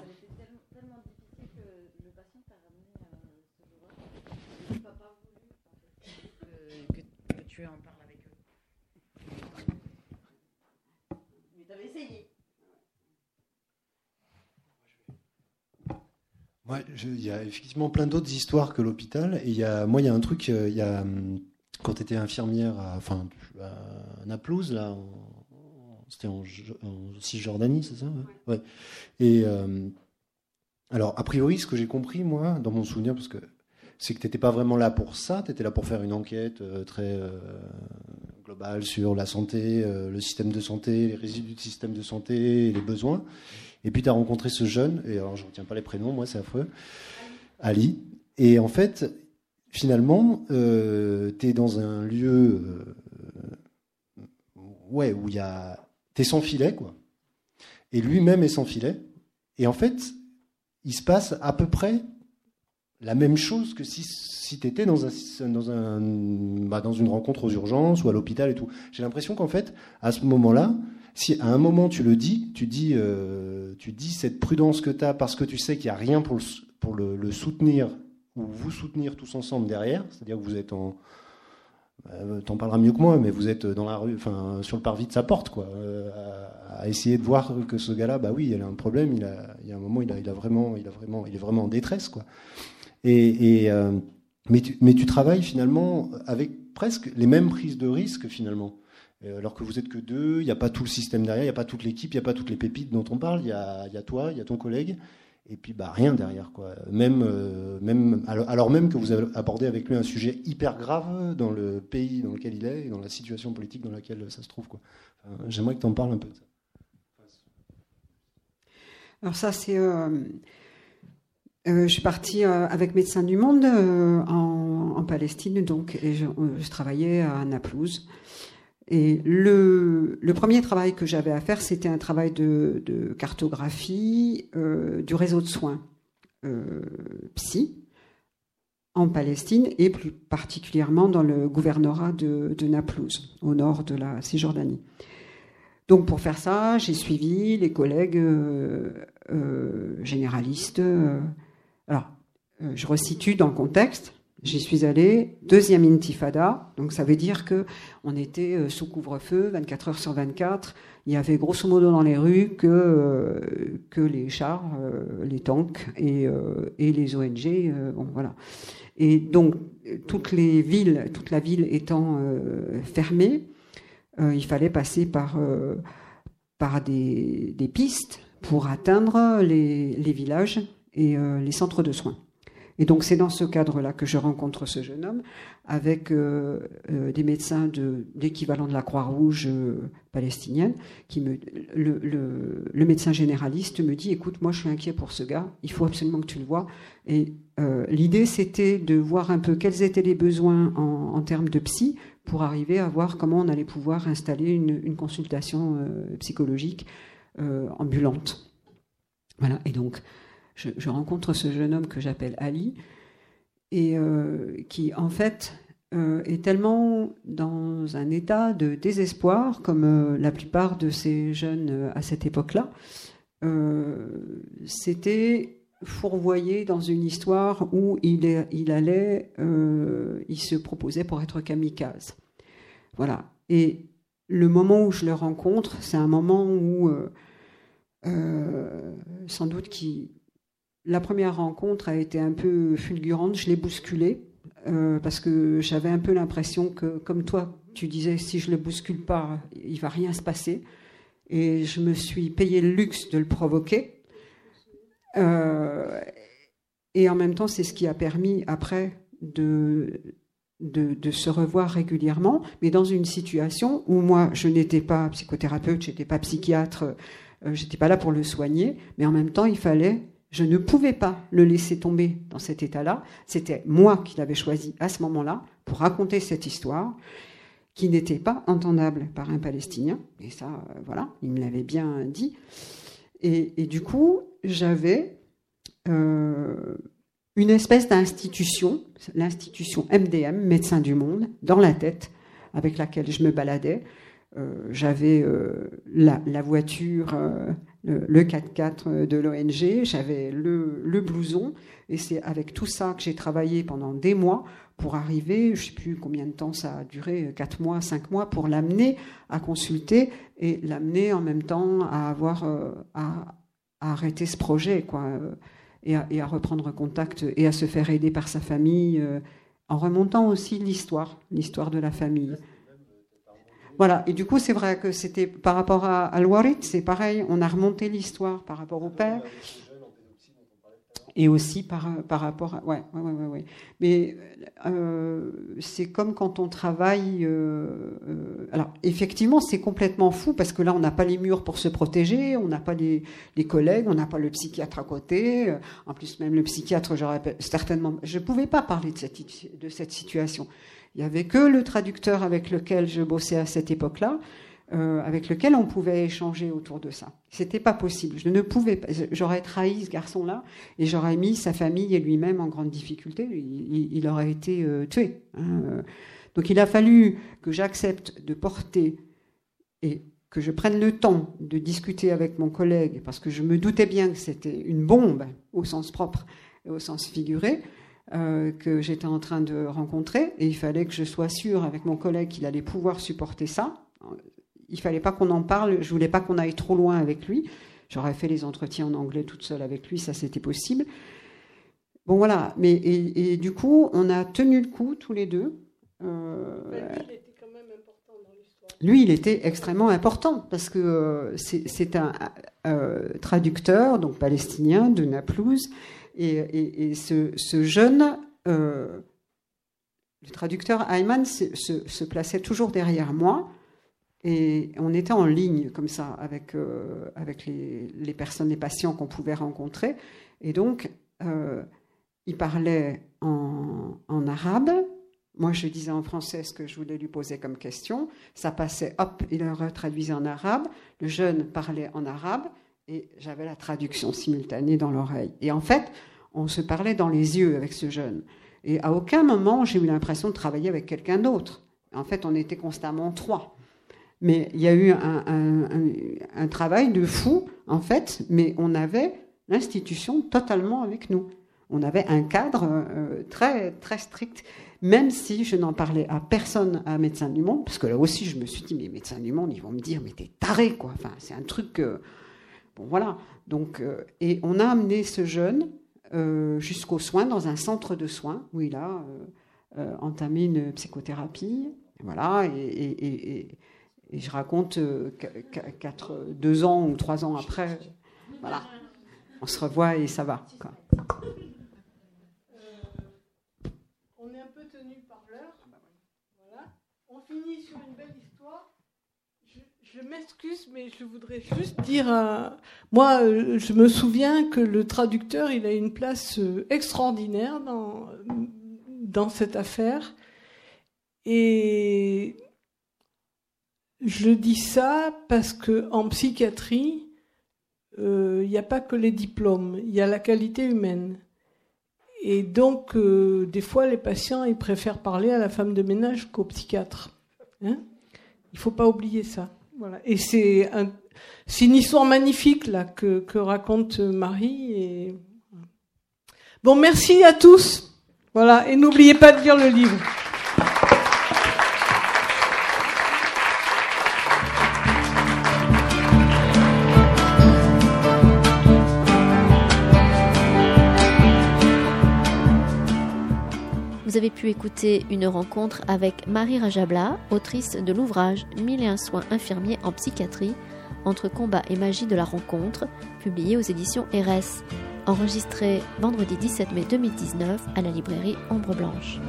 Il y a effectivement plein d'autres histoires que l'hôpital. Et il y a, moi, il y a un truc, euh, il y a, hum, quand tu étais infirmière à, enfin, à Naplouse, là, c'était en, Cisjordanie, c'est ça ouais? Et euh, alors, a priori, ce que j'ai compris, moi, dans mon souvenir, parce que c'est que tu n'étais pas vraiment là pour ça, tu étais là pour faire une enquête euh, très globale sur la santé, le système de santé, les résidus du système de santé et les besoins. Et puis tu as rencontré ce jeune, et alors je ne retiens pas les prénoms, moi c'est affreux, Ali. Et en fait, finalement, euh, tu es dans un lieu euh, ouais, où a. Tu es sans filet, quoi. Et lui-même est sans filet. Et en fait, il se passe à peu près la même chose que si, si tu étais dans, un, dans, un, bah, dans une rencontre aux urgences ou à l'hôpital et tout. J'ai l'impression qu'en fait, à ce moment-là, si à un moment tu le dis, tu dis, euh, tu dis cette prudence que tu as parce que tu sais qu'il n'y a rien pour, le, soutenir ou vous soutenir tous ensemble derrière, c'est-à-dire que vous êtes en. Euh, T'en parleras mieux que moi, mais vous êtes dans la rue, enfin sur le parvis de sa porte, quoi, euh, à, essayer de voir que ce gars-là, bah oui, il a un problème, il a, il y a un moment, il a, vraiment, il a vraiment, il est vraiment en détresse, quoi. Et, et mais, tu, mais tu travailles finalement avec presque les mêmes prises de risque finalement. Euh, alors que vous êtes que deux, il n'y a pas tout le système derrière, il n'y a pas toute l'équipe, il n'y a pas toutes les pépites dont on parle, il y a, y a, toi, il y a ton collègue, et puis bah, rien derrière. Quoi. Même, euh, même, alors même que vous avez abordé avec lui un sujet hyper grave dans le pays dans lequel il est et dans la situation politique dans laquelle ça se trouve. Quoi. J'aimerais que tu en parles un peu. Alors ça, c'est... Euh, je suis partie avec Médecins du Monde en, en, Palestine, donc, et je, je travaillais à Naplouse. Et le, premier travail que j'avais à faire, c'était un travail de, cartographie euh, du réseau de soins euh, psy en Palestine et plus particulièrement dans le gouvernorat de, Naplouse, au nord de la Cisjordanie. Donc pour faire ça, j'ai suivi les collègues euh, euh généralistes. Alors, je resitue dans le contexte. J'y suis allée, deuxième intifada, donc ça veut dire que on était euh, sous couvre-feu, 24 heures sur 24. Il y avait grosso modo dans les rues que, euh, que les chars, euh, les tanks et, et les ONG. bon, voilà. Et donc, toutes les villes, toute la ville étant fermée, il fallait passer par, par des, des, pistes pour atteindre les, les villages et les centres de soins. Et donc c'est dans ce cadre-là que je rencontre ce jeune homme avec euh, euh, des médecins de, d'équivalent de la Croix-Rouge euh, palestinienne. Qui me, le, médecin généraliste me dit, écoute, moi je suis inquiet pour ce gars, il faut absolument que tu le vois. Et l'idée c'était de voir un peu quels étaient les besoins en, en, termes de psy pour arriver à voir comment on allait pouvoir installer une, une consultation psychologique ambulante. Voilà, et donc je, rencontre ce jeune homme que j'appelle Ali, et euh, qui en fait euh, est tellement dans un état de désespoir, comme euh, la plupart de ces jeunes à cette époque-là. C'était fourvoyé dans une histoire où il, il allait, il se proposait pour être kamikaze. Voilà. Et le moment où je le rencontre, c'est un moment où, sans doute, qui la première rencontre a été un peu fulgurante, je l'ai bousculé, euh, parce que j'avais un peu l'impression que, comme toi, tu disais, si je le bouscule pas, il va rien se passer. Et je me suis payé le luxe de le provoquer. Euh, et en même temps, c'est ce qui a permis après de, de, se revoir régulièrement, mais dans une situation où moi, je n'étais pas psychothérapeute, je n'étais pas psychiatre, euh, je n'étais pas là pour le soigner, mais en même temps, il fallait je ne pouvais pas le laisser tomber dans cet état-là. C'était moi qui l'avais choisi à ce moment-là pour raconter cette histoire qui n'était pas entendable par un Palestinien. Et ça, euh, voilà, il me l'avait bien dit. Et, du coup, j'avais euh, une espèce d'institution, l'institution MDM, Médecins du Monde, dans la tête, avec laquelle je me baladais. Euh, j'avais la, voiture le 4x4 de l'ONG, j'avais le, blouson, et c'est avec tout ça que j'ai travaillé pendant des mois pour arriver, je ne sais plus combien de temps ça a duré, 4 mois, 5 mois, pour l'amener à consulter et l'amener en même temps à avoir euh, à, arrêter ce projet, quoi, euh, et à, reprendre contact et à se faire aider par sa famille, euh, en remontant aussi l'histoire, l'histoire de la famille. Voilà. Et du coup, c'est vrai que c'était par rapport à Al-Warid, c'est pareil. On a remonté l'histoire par rapport au père. Et aussi par, par rapport à. Ouais, ouais, ouais, ouais. Mais euh, c'est comme quand on travaille. Euh, euh, alors, effectivement, c'est complètement fou parce que là, on n'a pas les murs pour se protéger, on n'a pas les, les, collègues, on n'a pas le psychiatre à côté. En plus, même le psychiatre, j'aurais certainement. Je ne pouvais pas parler de cette, de cette situation. Il n'y avait que le traducteur avec lequel je bossais à cette époque-là, euh, avec lequel on pouvait échanger autour de ça. C'était pas possible. Je ne pouvais pas. J'aurais trahi ce garçon-là et j'aurais mis sa famille et lui-même en grande difficulté. Il, aurait été euh, tué. Hein. Donc il a fallu que j'accepte de porter et que je prenne le temps de discuter avec mon collègue, parce que je me doutais bien que c'était une bombe au sens propre et au sens figuré, euh, que j'étais en train de rencontrer et il fallait que je sois sûre avec mon collègue qu'il allait pouvoir supporter ça. Il fallait pas qu'on en parle, je voulais pas qu'on aille trop loin avec lui. J'aurais fait les entretiens en anglais toute seule avec lui, ça c'était possible. Bon voilà, mais et, du coup on a tenu le coup tous les deux. Euh, lui, il était extrêmement important parce que euh, c'est un traducteur, donc palestinien de Naplouse, et, ce, jeune, euh, le traducteur Ayman se, plaçait toujours derrière moi. Et on était en ligne comme ça avec, euh, les, personnes, les patients qu'on pouvait rencontrer. Et donc, euh, il parlait en, en, arabe. Moi, je disais en français ce que je voulais lui poser comme question. Ça passait, hop, il le traduisait en arabe. Le jeune parlait en arabe et j'avais la traduction simultanée dans l'oreille. Et en fait, on se parlait dans les yeux avec ce jeune. Et à aucun moment, j'ai eu l'impression de travailler avec quelqu'un d'autre. En fait, on était constamment trois. Mais il y a eu un, travail de fou, en fait, mais on avait l'institution totalement avec nous. on avait un cadre euh, très, très strict, même si je n'en parlais à personne à Médecins du Monde, parce que là aussi je me suis dit, mais Médecins du Monde, ils vont me dire, mais t'es taré, quoi. Enfin, c'est un truc. bon, voilà. Donc, et on a amené ce jeune jusqu'aux soins dans un centre de soins où il a entamé une psychothérapie. Voilà, et, je raconte quatre, deux ans ou trois ans après, voilà, on se revoit et ça va. Quoi. on est un peu tenu par l'heure. Voilà. On finit sur une belle histoire. Je, m'excuse, mais je voudrais juste dire, moi, euh, je me souviens que le traducteur, il a une place euh, extraordinaire dans, cette affaire. Et je dis ça parce que en psychiatrie, euh, il n'y a pas que les diplômes, il y a la qualité humaine. Et donc, euh, des fois, les patients, ils préfèrent parler à la femme de ménage qu'au psychiatre. Hein il faut pas oublier ça. Voilà. Et c'est un, une histoire magnifique là que, raconte Marie. Et... Bon, merci à tous. Voilà. Et n'oubliez pas de lire le livre. Vous avez pu écouter une rencontre avec Marie Rajabla, autrice de l'ouvrage Mille et un soins infirmiers en psychiatrie, entre combat et magie de la rencontre, publié aux éditions RS, enregistré vendredi 17 mai 2019 à la librairie Ombre Blanche.